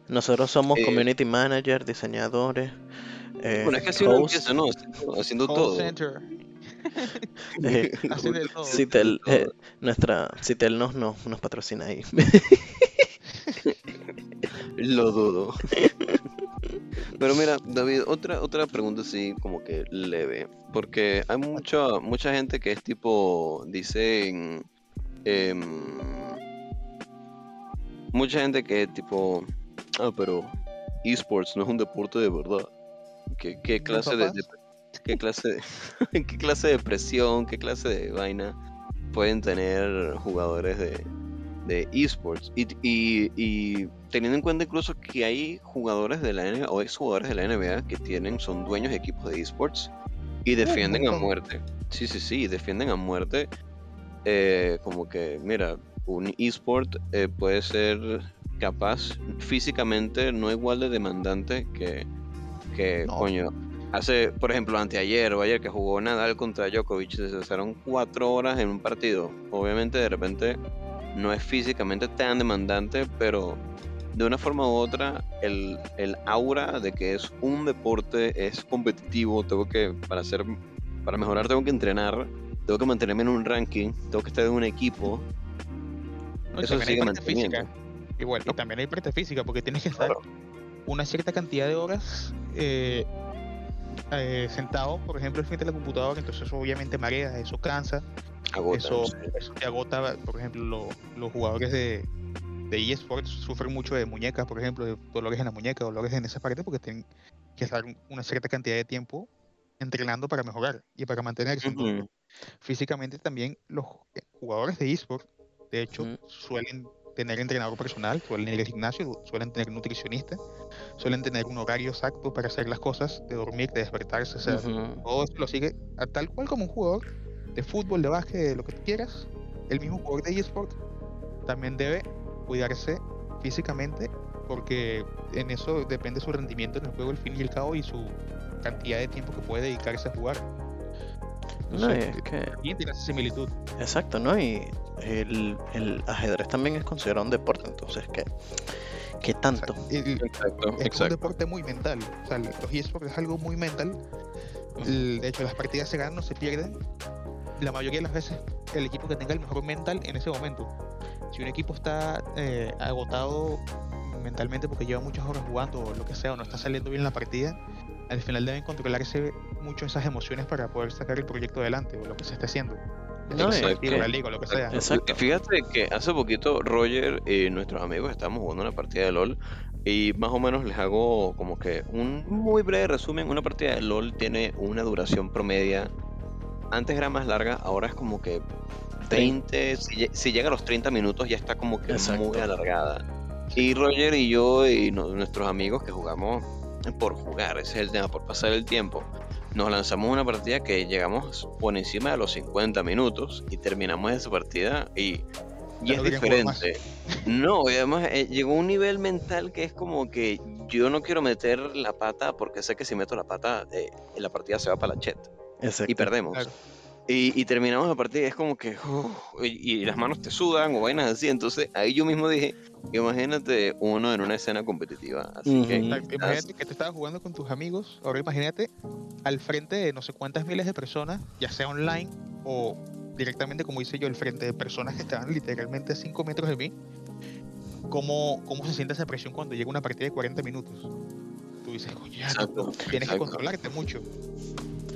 Nosotros somos
Eh,
community manager, diseñadores, eh,
Bueno, es que así uno empieza, ¿no? Haciendo, todo.
center.
eh,
todo.
Citel, nuestra Citel nos, nos, nos patrocina ahí.
Lo dudo. Pero mira, David, otra, otra pregunta así como que leve. Porque hay mucha, mucha gente que es tipo, dicen... em, mucha gente que tipo... Ah, pero esports no es un deporte de verdad. ¿Qué, qué clase de, de- qué clase de, qué clase de presión, qué clase de vaina pueden tener jugadores de, de esports? Y, y, y teniendo en cuenta incluso que hay jugadores de la NBA o exjugadores de la NBA que tienen, son dueños de equipos de esports y defienden a muerte. Sí, sí, sí, defienden a muerte. eh, como que, mira, un esport eh, puede ser capaz físicamente no igual de demandante que, que
No.
coño. Hace, por ejemplo, anteayer o ayer que jugó Nadal contra Djokovic, se pasaron cuatro horas en un partido. Obviamente, de repente, no es físicamente tan demandante, pero de una forma u otra, el, el aura de que es un deporte, es competitivo, tengo que, para hacer, para mejorar, tengo que entrenar, tengo que mantenerme en un ranking, tengo que estar en un equipo.
No, y
Eso
también hay parte física. Igual, y
No.
también hay parte física, porque tienes que estar
Claro.
una cierta cantidad de horas eh, eh, sentado, por ejemplo, frente a la computadora, entonces eso obviamente marea, eso cansa,
Agota,
eso,
sí.
eso te agota, por ejemplo, lo- los jugadores de, de eSports sufren mucho de muñecas, por ejemplo, de dolores en la muñeca, dolores en esa parte, porque tienen que estar una cierta cantidad de tiempo entrenando para mejorar y para mantenerse. Entonces,
Ujú.
físicamente también los jugadores de eSports, de hecho, suelen tener entrenador personal, suelen ir al gimnasio, suelen tener nutricionista, suelen tener un horario exacto para hacer las cosas, de dormir, de despertarse, o sea,
Ujú.
todo eso lo sigue a tal cual como un jugador de fútbol, de básquet, de lo que tú quieras. El mismo jugador de eSport también debe cuidarse físicamente porque en eso depende su rendimiento en el juego al fin y al cabo y su cantidad de tiempo que puede dedicarse a jugar.
No, y
Entonces,
es que,
y tiene esa similitud.
exacto, ¿no? Y el, el ajedrez también es considerado un deporte, entonces, ¿qué, qué tanto?
el-
Exacto,
es un deporte muy mental. O sea, los eSports es algo muy mental. El- De hecho, las partidas se ganan o se pierden. La mayoría de las veces, el equipo que tenga el mejor mental en ese momento. Si un equipo está eh, agotado mentalmente porque lleva muchas horas jugando o lo que sea, o no está saliendo bien la partida, al final deben controlarse mucho esas emociones para poder sacar el proyecto adelante o lo que se esté haciendo.
No, es que-
la liga o lo que sea.
Exacto.
Fíjate que hace poquito Roger y nuestros amigos estábamos jugando una partida de LOL y más o menos les hago como que un muy breve resumen. Una partida de LOL tiene una duración promedia. Antes era más larga, ahora es como que 20, si, lle- si llega a los 30 minutos ya está como que muy alargada. Y Roger y yo y no- nuestros amigos que jugamos por jugar, ese es el tema, por pasar el tiempo. Nos lanzamos una partida que llegamos por encima de los 50 minutos y terminamos esa partida y, y es diferente. No, y además eh, llegó un nivel mental que es como que yo no quiero meter la pata porque sé que si meto la pata eh, la partida se va para la chat
Exacto.
y perdemos.
Claro.
Y, y terminamos la partida y es como que uf, y, y las manos te sudan o vainas así. Entonces ahí yo mismo dije, imagínate uno en una escena competitiva. Así que
Imagínate que te estabas jugando con tus amigos, ahora imagínate al frente de no sé cuántas miles de personas, ya sea online o directamente, como hice yo, al frente de personas que estaban literalmente a 5 metros de mí, ¿cómo, cómo se siente esa presión cuando llega una partida de 40 minutos? Tú dices, "Coño, ya,
Exacto,
no, tienes que controlarte mucho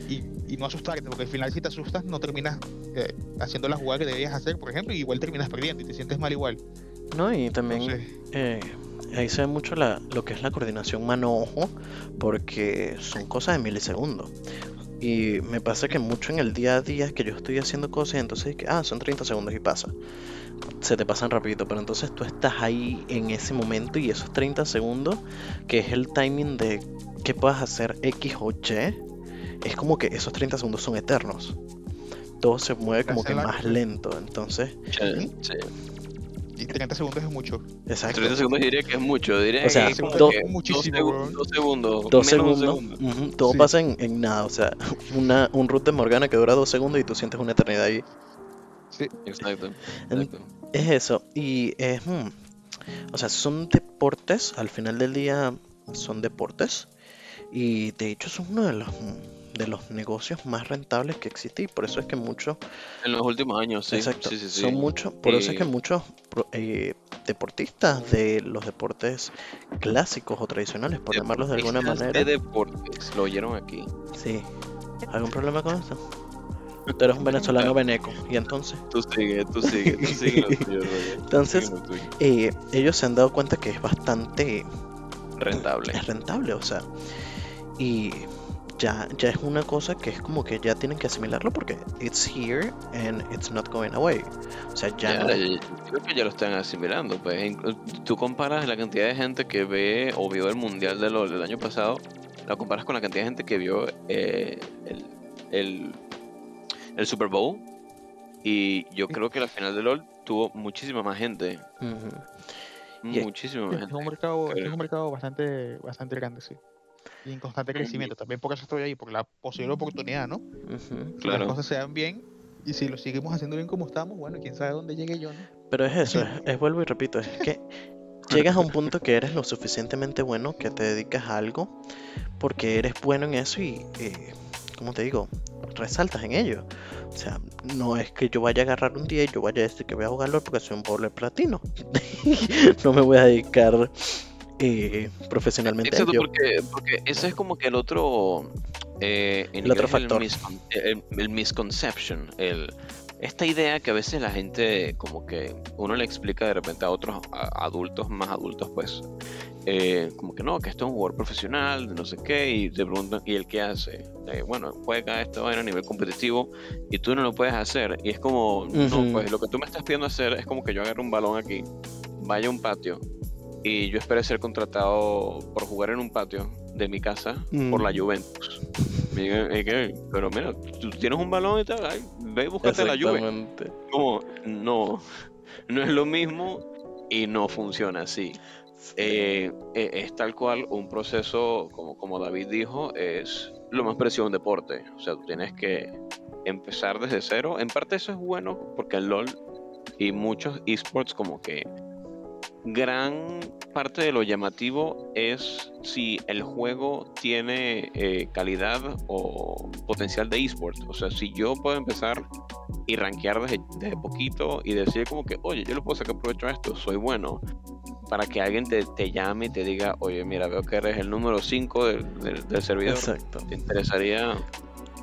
y, y no asustarte, porque al final si te asustas no terminas eh, haciendo la jugada que debías hacer, por ejemplo, y igual terminas perdiendo y te sientes mal igual.
No, y también eh, ahí se ve mucho la, lo que es la coordinación mano-ojo, porque son cosas de milisegundos. Y me pasa que mucho en el día a día es que yo estoy haciendo cosas y entonces que, ah, son 30 segundos y pasa. Se te pasan rapidito, pero entonces tú estás ahí en ese momento y esos 30 segundos, que es el timing de que puedas hacer X o Y, es como que esos 30 segundos son eternos. Todo se mueve como que más lento, entonces,
sí, sí.
Y 30 segundos es mucho.
exacto.
30 segundos diría que es mucho. Diría
O sea,
que es que
muchísimo,
dos segundos.
Dos segundos,
segundo.
todo
Sí.
pasa en, en nada, o sea, una, un root de Morgana que dura dos segundos y tú sientes una eternidad ahí.
Sí.
Exacto. Exacto.
Es eso, y es, mm, o sea, son deportes, al final del día son deportes, y de hecho son uno de los, mm, de los negocios más rentables que existe, y por eso es que muchos,
En los últimos años, sí.
exacto,
sí, sí, sí.
son muchos, por eso es que
Y-
muchos eh, deportistas de los deportes clásicos o tradicionales, por llamarlos de alguna manera,
De deportes, lo oyeron aquí.
sí, ¿algún problema con eso? Tú eres un venezolano veneco, y entonces...
Tú sigue, tú sigue, tú sigue lo tuyo. Tú
Entonces,
sigue
eh, ellos se han dado cuenta que es bastante
Rentable.
es rentable, o sea, y ya, ya es una cosa que es como que ya tienen que asimilarlo porque it's here and it's not going away. O sea, ya,
Ya,
no-
yo creo que ya lo están asimilando. Pues. Inclu- Tú comparas la cantidad de gente que ve o vio el Mundial de LOL del año pasado, la comparas con la cantidad de gente que vio eh, el, el, el Super Bowl. Y yo creo que la final de LOL tuvo muchísima más gente.
Y-
muchísima
Sí, es
gente.
un mercado, es un mercado bastante, bastante grande, sí. Y en constante crecimiento. También por eso estoy ahí, por la posible oportunidad, ¿no?
Claro.
las cosas se dan bien y si lo seguimos haciendo bien como estamos, bueno, quién sabe dónde llegue yo, ¿no?
Pero es eso, es, es vuelvo y repito, es que llegas a un punto que eres lo suficientemente bueno que te dedicas a algo porque eres bueno en eso y, eh, como te digo, resaltas en ello. O sea, no es que yo vaya a agarrar un día y yo vaya a decir que voy a jugarlo porque soy un pobre platino. no me voy a dedicar eh, profesionalmente
Exacto, porque, porque ese es como que el otro. eh, en
El otro factor.
miscon- El, el misconception. El, esta idea que a veces la gente, como que uno le explica de repente a otros a- adultos, más adultos, pues. eh, como que no, que esto es un jugador profesional, de no sé qué, y te preguntan, ¿y el qué hace? Eh, bueno, juega esto a nivel competitivo y tú no lo puedes hacer. Y es como,
Ujú.
no, pues lo que tú me estás pidiendo hacer es como que yo agarre un balón aquí, vaya a un patio y yo esperé ser contratado por jugar en un patio de mi casa por la
Mm.
Juventus. Me digan, "Eh, ¿qué? Pero mira, tú tienes un balón y tal, ay, ve y búscate la Juve. Como, no, no es lo mismo y no funciona así. Eh, eh, es tal cual un proceso, como, como David dijo, es lo más parecido a un deporte. O sea, tú tienes que empezar desde cero. En parte eso es bueno porque el LOL y muchos esports como que gran parte de lo llamativo es si el juego tiene eh, calidad o potencial de esports. O sea, si yo puedo empezar y rankear desde, desde poquito y decir como que, oye, yo le puedo sacar provecho a esto, soy bueno, para que alguien te, te llame y te diga, oye, mira, veo que eres el número 5 del, del- del servidor,
Exacto.
¿te interesaría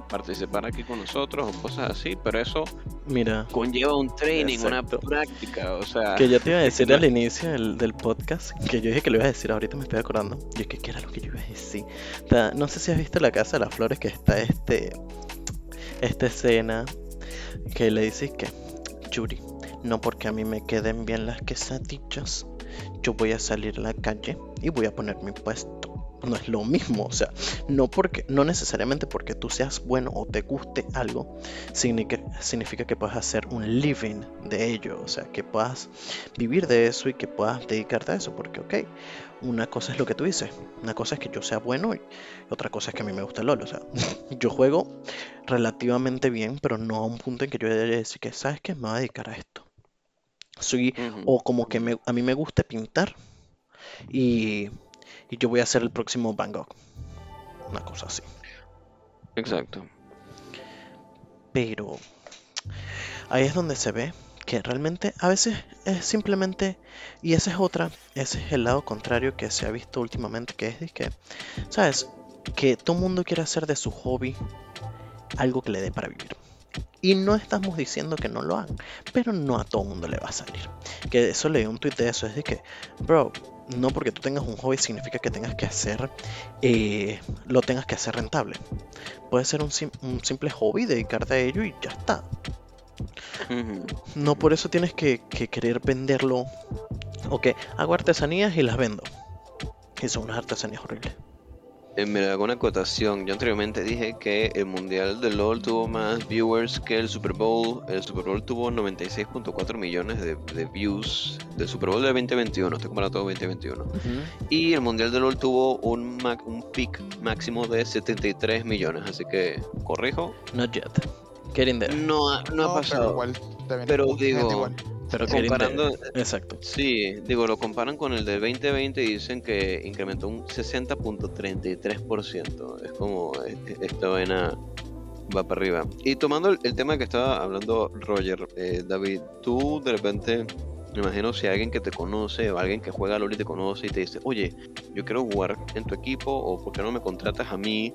participar aquí con nosotros o cosas así? Pero eso
Mira,
conlleva un training, una práctica, o sea...
que yo te iba a decir al inicio del, del podcast, que yo dije que lo iba a decir, ahorita me estoy acordando. Yo es que, ¿qué era lo que yo iba a decir? O sea, no sé si has visto la Casa de las Flores, que está este, esta escena que le dices que, Yuri, no porque a mí me queden bien las quesadillas, yo voy a salir a la calle y voy a poner mi puesto. No es lo mismo, o sea, no porque, no necesariamente porque tú seas bueno o te guste algo, significa, significa que puedas hacer un living de ello, o sea, que puedas vivir de eso y que puedas dedicarte a eso, porque, ok, una cosa es lo que tú dices, una cosa es que yo sea bueno y otra cosa es que a mí me gusta el LOL, o sea, yo juego relativamente bien, pero no a un punto en que yo debería decir que, ¿sabes qué? Me voy a dedicar a esto. Soy, o como que me- a mí me gusta pintar y, y yo voy a ser el próximo Van Gogh, una cosa así.
Exacto.
Pero ahí es donde se ve que realmente a veces es simplemente, y esa es otra, ese es el lado contrario que se ha visto últimamente, que es de que, ¿sabes? Que todo mundo quiere hacer de su hobby algo que le dé para vivir. Y no estamos diciendo que no lo hagan, pero no a todo mundo le va a salir. Que eso leí un tweet de eso, es de que, bro, no porque tú tengas un hobby significa que tengas que hacer, eh, lo tengas que hacer rentable. Puede ser un, sim- un simple hobby, dedicarte a ello y ya está. No por eso tienes que, que querer venderlo. O que hago artesanías y las vendo. Y son unas artesanías horribles.
Eh, mira, hago una acotación. Yo anteriormente dije que el Mundial de LOL tuvo más viewers que el Super Bowl. El Super Bowl tuvo 96.4 millones de, de views del Super Bowl del 2021. Estoy comparando todo 2021. Y el Mundial de LOL tuvo un, ma- un peak máximo de 73 millones. Así que, corrijo,
Not yet. Getting there.
no ha, no ha
pero
pasado.
igual,
Pero digo,
igual.
Pero.
Comparando,
Exacto.
Sí, digo, lo comparan con el del 2020 y dicen que incrementó un 60.33%. Es como eh, eh, esta vaina va para arriba. Y tomando el, el tema que estaba hablando Roger, eh, David, tú de repente, me imagino si alguien que te conoce o alguien que juega LOL y te conoce y te dice, oye, yo quiero jugar en tu equipo o por qué no me contratas a mí,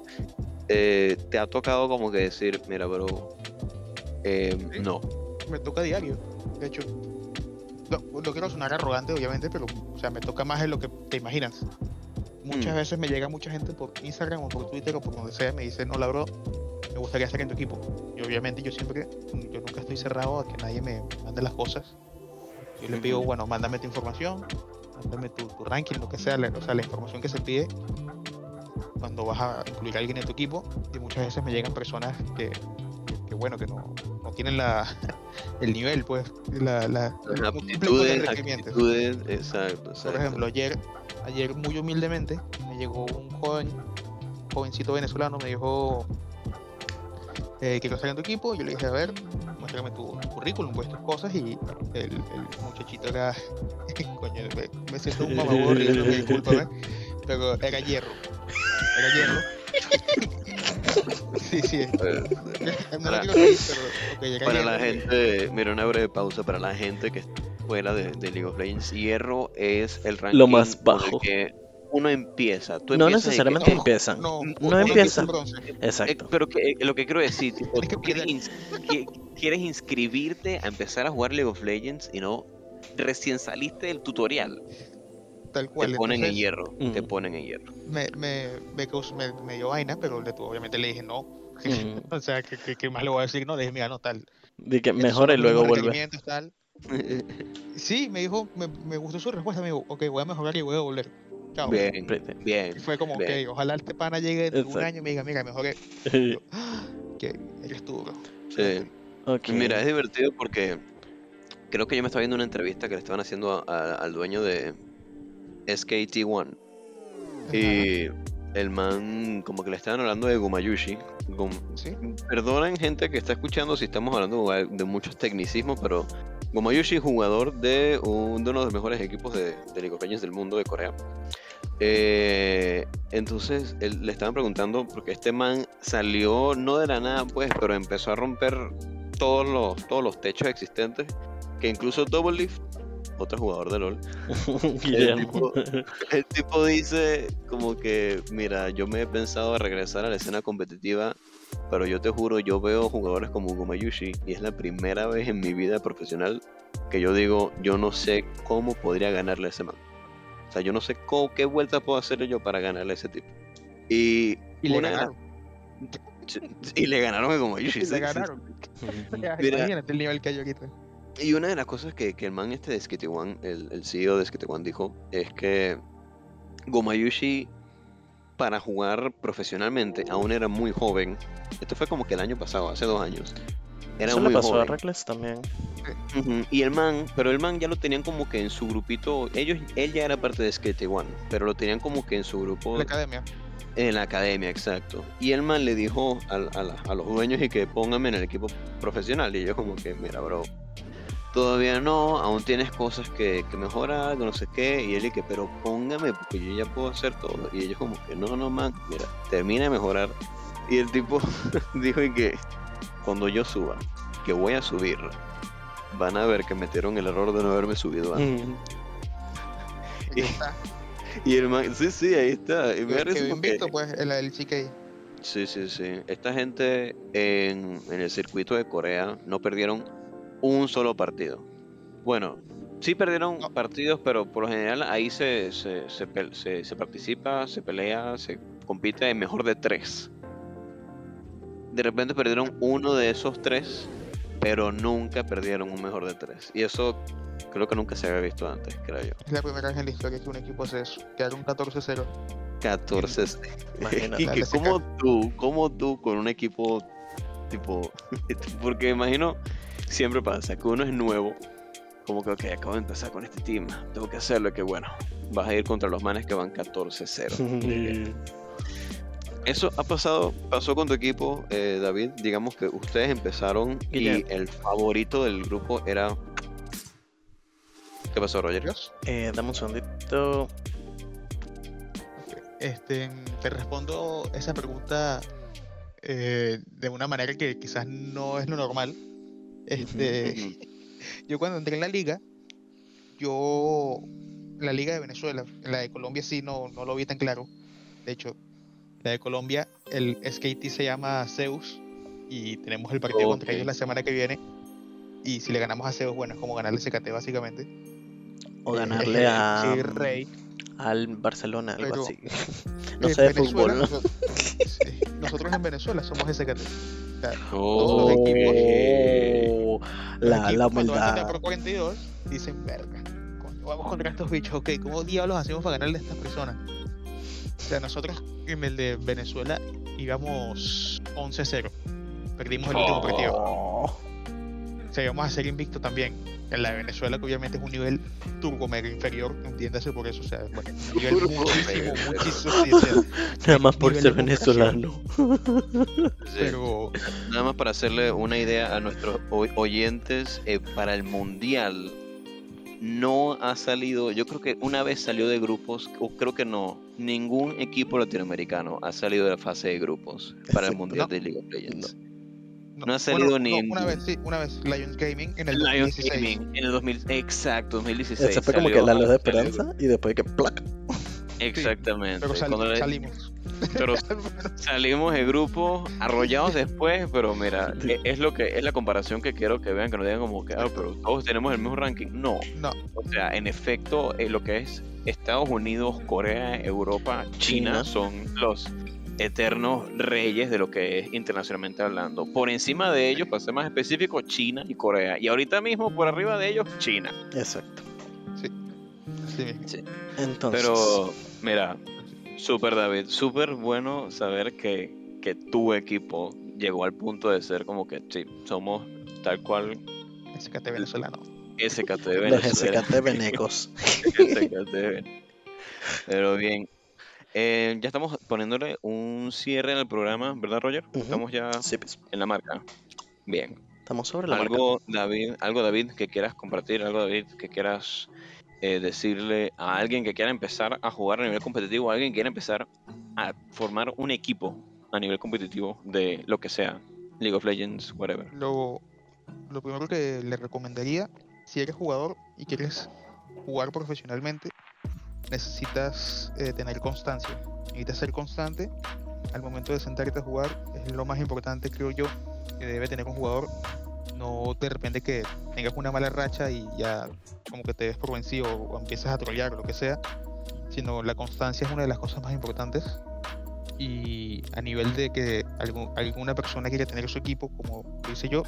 eh, te ha tocado como que decir, mira, bro, eh,
Sí.
no.
Me toca diario. De hecho, no, no quiero sonar arrogante, obviamente, pero o sea, me toca más de lo que te imaginas. Muchas
Mm.
veces me llega mucha gente por Instagram o por Twitter o por donde sea, me dice, no, bro, me gustaría estar en tu equipo. Y obviamente yo siempre, yo nunca estoy cerrado a que nadie me mande las cosas. Yo le pido,
Ujú.
bueno, mándame tu información, mándame tu, tu ranking, lo que sea, la, o sea, la información que se pide cuando vas a incluir a alguien en tu equipo. Y muchas veces me llegan personas que, que, que, bueno, que no, tienen la, el nivel, pues, la, la, los
aptitudes, actitudes, exacto,
Por ejemplo, ayer, ayer muy humildemente me llegó un joven, jovencito venezolano, me dijo eh, quiero estar en tu equipo. Yo le dije, a ver, muéstrame tu, currículum, pues tus cosas. Y el, el muchachito era, coño, me, me siento un discúlpame, pero era hierro. Era hierro. Sí, sí.
Para- la gente, mira una breve pausa, para la gente que está fuera de, de League of Legends, Hierro es el ranking
Lo más bajo.
que uno empieza. Tú
No
empiezas y que-
necesariamente
No,
empiezan.
No,
empieza.
en bronce.
Eh,
Exacto.
pero que, eh, lo que quiero decir, tipo, tú ins- quieres inscribirte a empezar a jugar League of Legends y no recién saliste del tutorial.
Tal cual.
te ponen en hierro, te ponen en hierro.
me, me, me, causó- me, me dio vaina, pero le, obviamente le dije no. O sea, ¿qué, qué, qué más le voy a decir? No, le dije, mira, no, tal.
De que mejora y luego vuelve.
tal. Sí, me dijo, me, me gustó su respuesta, me dijo, ok, voy a mejorar y voy a volver. Chao.
Bien, bien.
Y fue como,
bien.
ok, ojalá este pana llegue en un año y me diga, mira, mejoré. Que eres tú, bro.
Sí. Mira, es divertido porque creo que yo me estaba viendo una entrevista que le estaban haciendo a- a- al dueño de SKT1 y el man como que le estaban hablando de Gumayushi. Gum-
Sí,
Perdonen gente que está escuchando si estamos hablando de muchos tecnicismos, pero Gumayushi es jugador de, un- de uno de los mejores equipos de, de League of Legends del mundo de Corea. Eh, entonces él- le estaban preguntando porque este man salió no de la nada pues, pero empezó a romper todos los, todos los techos existentes, que incluso Double Lift, otro jugador de LOL,
Guillermo.
el tipo dice como que, mira, yo me he pensado a regresar a la escena competitiva, pero yo te juro, yo veo jugadores como Gumayushi y es la primera vez en mi vida profesional que yo digo, yo no sé cómo podría ganarle a ese man. O sea, yo no sé cómo, qué vuelta puedo hacer yo para ganarle a ese tipo. Y,
y le ganaron.
y le ganaron a Gumayushi.
Y le
sí,
ganaron.
Mira.
Imagínate el nivel que hay ahorita.
Y una de las cosas que, que el man este de Skitty One, el, el CEO de Skitty One dijo, es que Gomayushi para jugar profesionalmente aún era muy joven. Esto fue como que el año pasado, hace dos años. Era
Eso
muy
le pasó a. Reckless también.
Y el man, pero el man ya lo tenían como que en su grupito, ellos, él ya era parte de Skate One, pero lo tenían como que en su grupo
La academia.
en la academia, exacto. Y el man le dijo a, la- a los dueños y que pónganme en el equipo profesional. Y ellos como que, mira, bro, todavía no, aún tienes cosas que, que mejorar, que no sé qué. Y él y que, pero póngame, porque yo ya puedo hacer todo. Y ellos como que, no, no, man, mira, termina de mejorar. Y el tipo dijo y que, cuando yo suba, que voy a subir, van a ver que metieron el error de no haberme subido antes.
Mm.
Aquí está.
Y el man, sí, sí, ahí está. Y me
Que
porque-
invicto, pues, el, el CK.
Sí, sí, sí. Esta gente en, en el circuito de Corea no perdieron un solo partido. Bueno, sí perdieron
No.
partidos, pero por lo general ahí se, se, se, se- se participa, se pelea, se compite en mejor de tres. De repente perdieron uno de esos tres, pero nunca perdieron un mejor de tres. Y eso creo que nunca se había visto antes, creo yo.
Es la primera vez en la historia que un equipo hace eso. Quedar un 14-0.
14.
Imagínate.
y que como tú, como tú con un equipo tipo, porque imagino siempre pasa que uno es nuevo, como que ok, acabo de empezar con este team, tengo que hacerlo, que bueno, vas a ir contra los manes que van 14-0. Eso ha pasado, pasó con tu equipo, eh, David. Digamos que ustedes empezaron y el favorito del grupo era. ¿Qué pasó, Roger?
Eh, dame un segundito.
Este, te respondo esa pregunta eh, de una manera que quizás no es lo normal. Este, yo cuando entré en la liga, yo, la liga de Venezuela, la de Colombia sí no, no lo vi tan claro. De hecho, la de Colombia, el SKT se llama Zeus y tenemos el partido contra ellos la semana que viene. Y si le ganamos a Zeus, bueno, es como ganarle CKT básicamente.
O
Eh,
ganarle a,
sí, Rey.
Al Barcelona, algo
Pero-
así. No sé de fútbol. ¿no?
nosotros, sí, nosotros en Venezuela somos SKT. O sea,
Oh,
los equipos-
Oh,
los
la, la
equipos
humildad.
Pro 42 dicen, verga, coño, vamos contra estos bichos, ok, ¿cómo diablos hacemos para ganarle a estas personas? O sea, nosotros en el de Venezuela íbamos 11-0. Perdimos el último partido.
Oh,
sea, vamos a ser invicto también. En la de Venezuela, que obviamente es un nivel turbo mega inferior, entiéndase por eso, o sea, bueno, un nivel muchísimo, muchísimo, sí, o sea,
Nada más por ser venezolano.
Sí.
pero
Nada más para hacerle una idea a nuestros oyentes, eh, para el mundial no ha salido, yo creo que una vez salió de grupos, o creo que no, ningún equipo latinoamericano ha salido de la fase de grupos para el mundial
No.
de League of Legends.
no,
No ha salido ni en-
Una vez, sí, una vez, Lions Gaming en el
Lions
2016.
Gaming en el 2000, exacto, 2016.
Ese fue como
salió-
que la luz de
salió-
esperanza y después que plac.
Exactamente.
Pero sal-
cuando le-
salimos.
pero salimos de grupo, arrollados después, pero mira,
Sí.
e- es lo que es la comparación que quiero que vean, que no digan como que, ah, pero todos tenemos el mismo ranking. No,
No,
o sea, en efecto, eh, lo que es Estados Unidos, Corea, Europa, China,
China.
son los eternos reyes de lo que es internacionalmente hablando. Por encima de ellos, para ser más específico, China y Corea. Y ahorita mismo, por arriba de ellos, China.
Exacto.
así mismo.
Entonces,
Pero, mira, súper David, súper bueno saber que, que tu equipo llegó al punto de ser como que, sí, somos tal cual
SKT venezolano.
SKT de
los. SKT venecos.
SKT. Pero bien, eh, ya estamos poniéndole un cierre en el programa, ¿verdad, Roger?
Ujú.
Estamos ya
Sí, pues,
en la marca. Bien.
estamos sobre la marca.
Algo, David, algo, David, que quieras compartir, algo, David, que quieras eh, decirle a alguien que quiera empezar a jugar a nivel competitivo, a alguien que quiera empezar a formar un equipo a nivel competitivo de lo que sea, League of Legends, whatever.
Lo, lo primero que le recomendaría, si eres jugador y quieres jugar profesionalmente, necesitas eh, tener constancia. Necesitas ser constante al momento de sentarte a jugar. Es lo más importante, creo yo, que debe tener un jugador. No de repente que tengas una mala racha y ya como que te des por vencido o empiezas a trollear o lo que sea, sino la constancia es una de las cosas más importantes. Y a nivel de que algu- alguna persona quiere tener su equipo, como lo hice yo,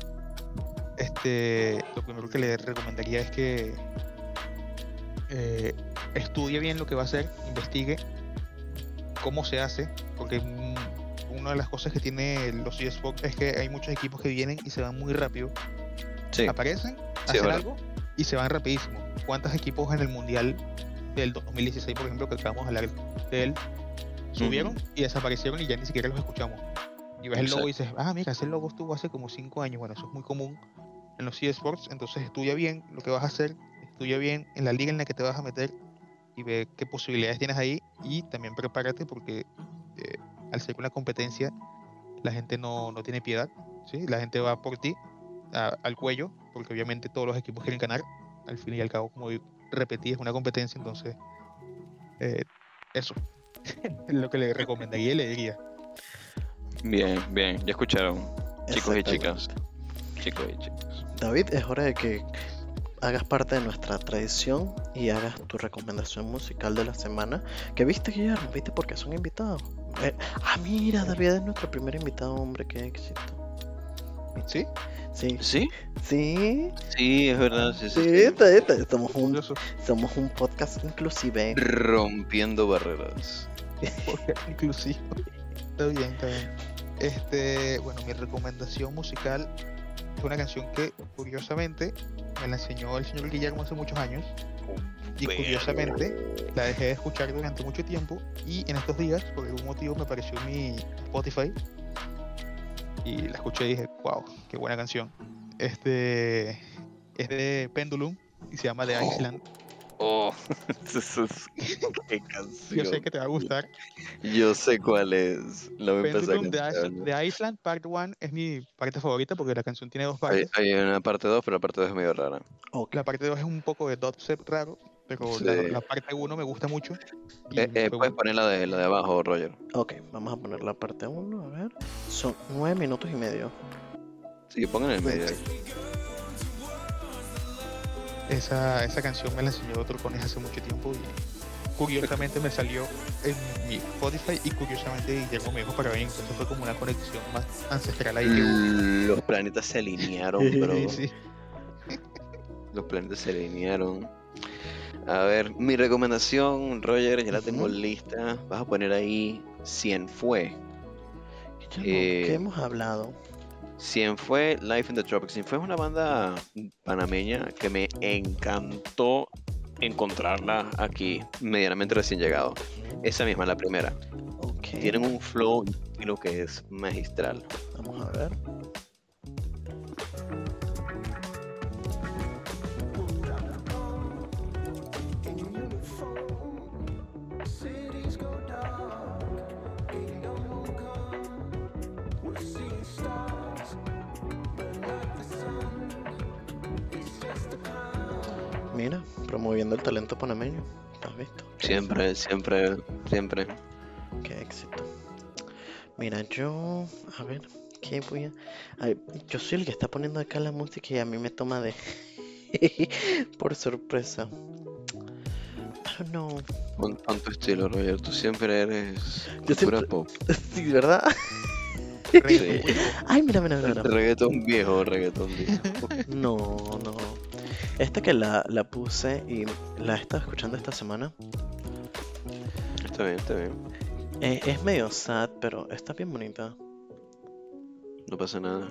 este, lo primero que le recomendaría es que eh, estudie bien lo que va a hacer, investigue cómo se hace, porque mm, una de las cosas que tiene los eSports es que hay muchos equipos que vienen y se van muy rápido,
Sí,
aparecen,
Sí,
hacen algo y se van rapidísimo. ¿Cuántos equipos en el Mundial del 2016, por ejemplo, que acabamos de hablar de él, subieron y desaparecieron y ya ni siquiera los escuchamos? Y ves el logo y dices, ah, mira, ese logo estuvo hace como 5 años. Bueno, eso es muy común en los eSports. Entonces estudia bien lo que vas a hacer, estudia bien en la liga en la que te vas a meter y ve qué posibilidades tienes ahí y también prepárate porque eh, al ser una competencia la gente no, no tiene piedad, ¿sí? La gente va por ti a- al cuello porque obviamente todos los equipos quieren ganar. Al fin y al cabo, como repetí, es una competencia, entonces eh, eso es lo que le recomendaría y le diría.
bien, bien, ya escucharon, chicos y chicas. Chicos y chicas.
David, es hora de que hagas parte de nuestra tradición y hagas tu recomendación musical de la semana. ¿Qué viste, Guillermo? ¿Viste porque son invitados? Eh, ah, mira, David es nuestro primer invitado, hombre, qué éxito.
¿Sí?
Sí,
¿Sí?
sí,
Sí, es verdad. Sí, sí,
sí, esta- esta- Somos un, somos un podcast inclusive.
Rompiendo barreras.
Inclusive. Está bien, está bien. Este, bueno, mi recomendación musical es una canción que curiosamente me la enseñó el señor Guillermo hace muchos años. Y curiosamente la dejé de escuchar durante mucho tiempo y en estos días por algún motivo me apareció en mi Spotify y la escuché y dije, wow, qué buena canción. Este es de Pendulum y se llama The
Oh,
Island.
Oh, eso es- qué canción.
Yo sé que te va a gustar.
Yo sé cuál es. La voy a empezar a
Pendulum de, de Island Part 1 es mi parte favorita porque la canción tiene dos
Hay,
partes.
hay una parte 2, pero la parte 2 es medio rara.
Ok,
La parte 2 es un poco de dubstep raro, pero
Sí.
la, la parte 1 me gusta mucho.
Eh, eh, puedes poner la de, la de abajo, Roger.
ok, vamos a poner la parte 1, a ver. Son nueve minutos y medio.
Sí, pongan en el medio. ahí.
Esa, esa canción me la enseñó otro conejo hace mucho tiempo y curiosamente me salió en mi Spotify y curiosamente Guillermo me dijo para bien, entonces fue como una conexión más ancestral ahí que hubo.
Los planetas se alinearon, bro.
Sí.
Los planetas se alinearon. A ver, mi recomendación, Roger, ya la tengo lista. Vas a poner ahí 100 fue.
Guillermo,
Eh,
¿Qué hemos hablado?
Cienfue Life in the Tropics. Cienfue es una banda panameña que me encantó encontrarla aquí, medianamente recién llegado. Esa misma, la primera.
Ok.
Tienen un flow y lo que es magistral.
Vamos a ver. Mira, promoviendo el talento panameño. ¿Has visto?
Siempre, siempre, siempre.
Qué éxito. Mira, yo. A ver, ¿qué voy a.? Yo soy el que está poniendo acá la música y a mí me toma de. por sorpresa. I don't know.
Con tanto estilo, Roger. Tú siempre eres
Yo siempre-
pop.
Sí, ¿verdad?
Sí.
Ay, mira, mira, mira. mira.
reggaetón viejo, reggaetón viejo.
No. Esta que la, la puse y la he estado escuchando esta semana.
Está bien, está bien.
eh, es medio sad, pero está bien bonita.
No pasa nada.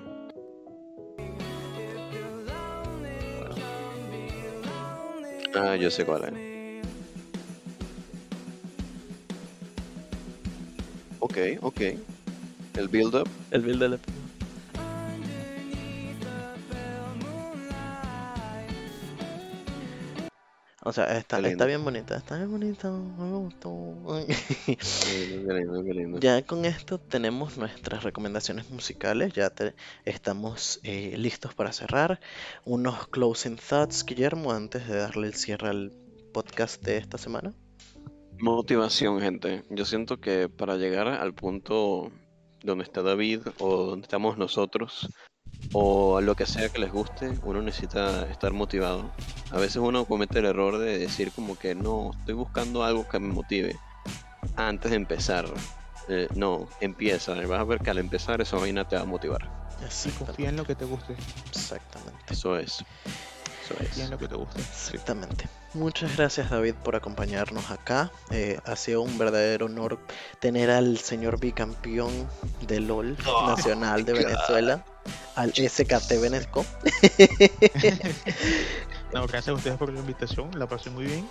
Ah, yo sé cuál es. Ok, ok. El build up.
El build de O sea, está, bien bonita, está bien bonita, me gustó.
Qué lindo, qué lindo.
Ya con esto tenemos nuestras recomendaciones musicales, ya te- estamos eh, listos para cerrar. Unos closing thoughts, Guillermo, antes de darle el cierre al podcast de esta semana.
Motivación, gente. Yo siento que para llegar al punto donde está David o donde estamos nosotros o a lo que sea que les guste, uno necesita estar motivado. A veces uno comete el error de decir como que no, estoy buscando algo que me motive antes de empezar. Eh, no, empieza. y Vas a ver que al empezar esa vaina te va a motivar.
Y confía en lo que te guste.
Exactamente.
Eso es. Eso
Confía en
es.
lo que te guste.
Exactamente. Muchas gracias David por acompañarnos acá. Eh, ha sido un verdadero honor tener al señor bicampeón de LOL Nacional de Venezuela, al SKT Venesco.
No, gracias a ustedes por la invitación, la pasé muy bien.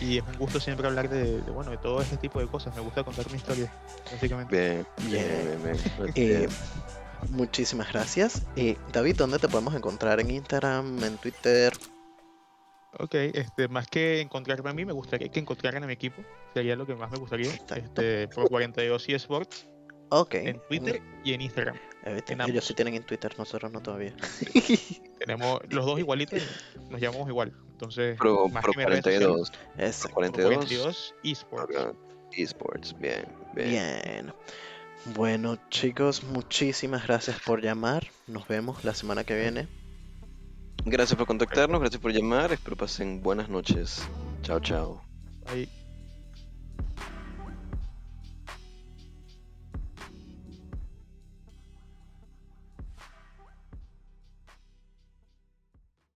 Y es un gusto siempre hablar de, de, bueno, de todo este tipo de cosas. Me gusta contar mi historia, básicamente.
Bien, bien,
Bien.
bien, bien.
Eh, muchísimas gracias. Eh, David, ¿dónde te podemos encontrar? ¿En Instagram? ¿En Twitter?
Ok, este, más que encontrarme a mí, me gustaría que encontraran a mi equipo. Sería lo que más me gustaría.
Exacto.
Este, por 42 y Sports
Ok.
en Twitter y en Instagram.
Eh,
en
ellos sí tienen en Twitter, nosotros no todavía.
Tenemos los dos igualitos, nos llamamos igual. Entonces,
Pro,
más
Pro
que mis redes sociales,
42.
Exacto.
42.
42 eSports.
Esports, bien, bien.
Bien. Bueno, chicos, muchísimas gracias por llamar. Nos vemos la semana que viene.
Gracias por contactarnos, gracias por llamar. Espero pasen buenas noches. Chao, chao.
Ahí.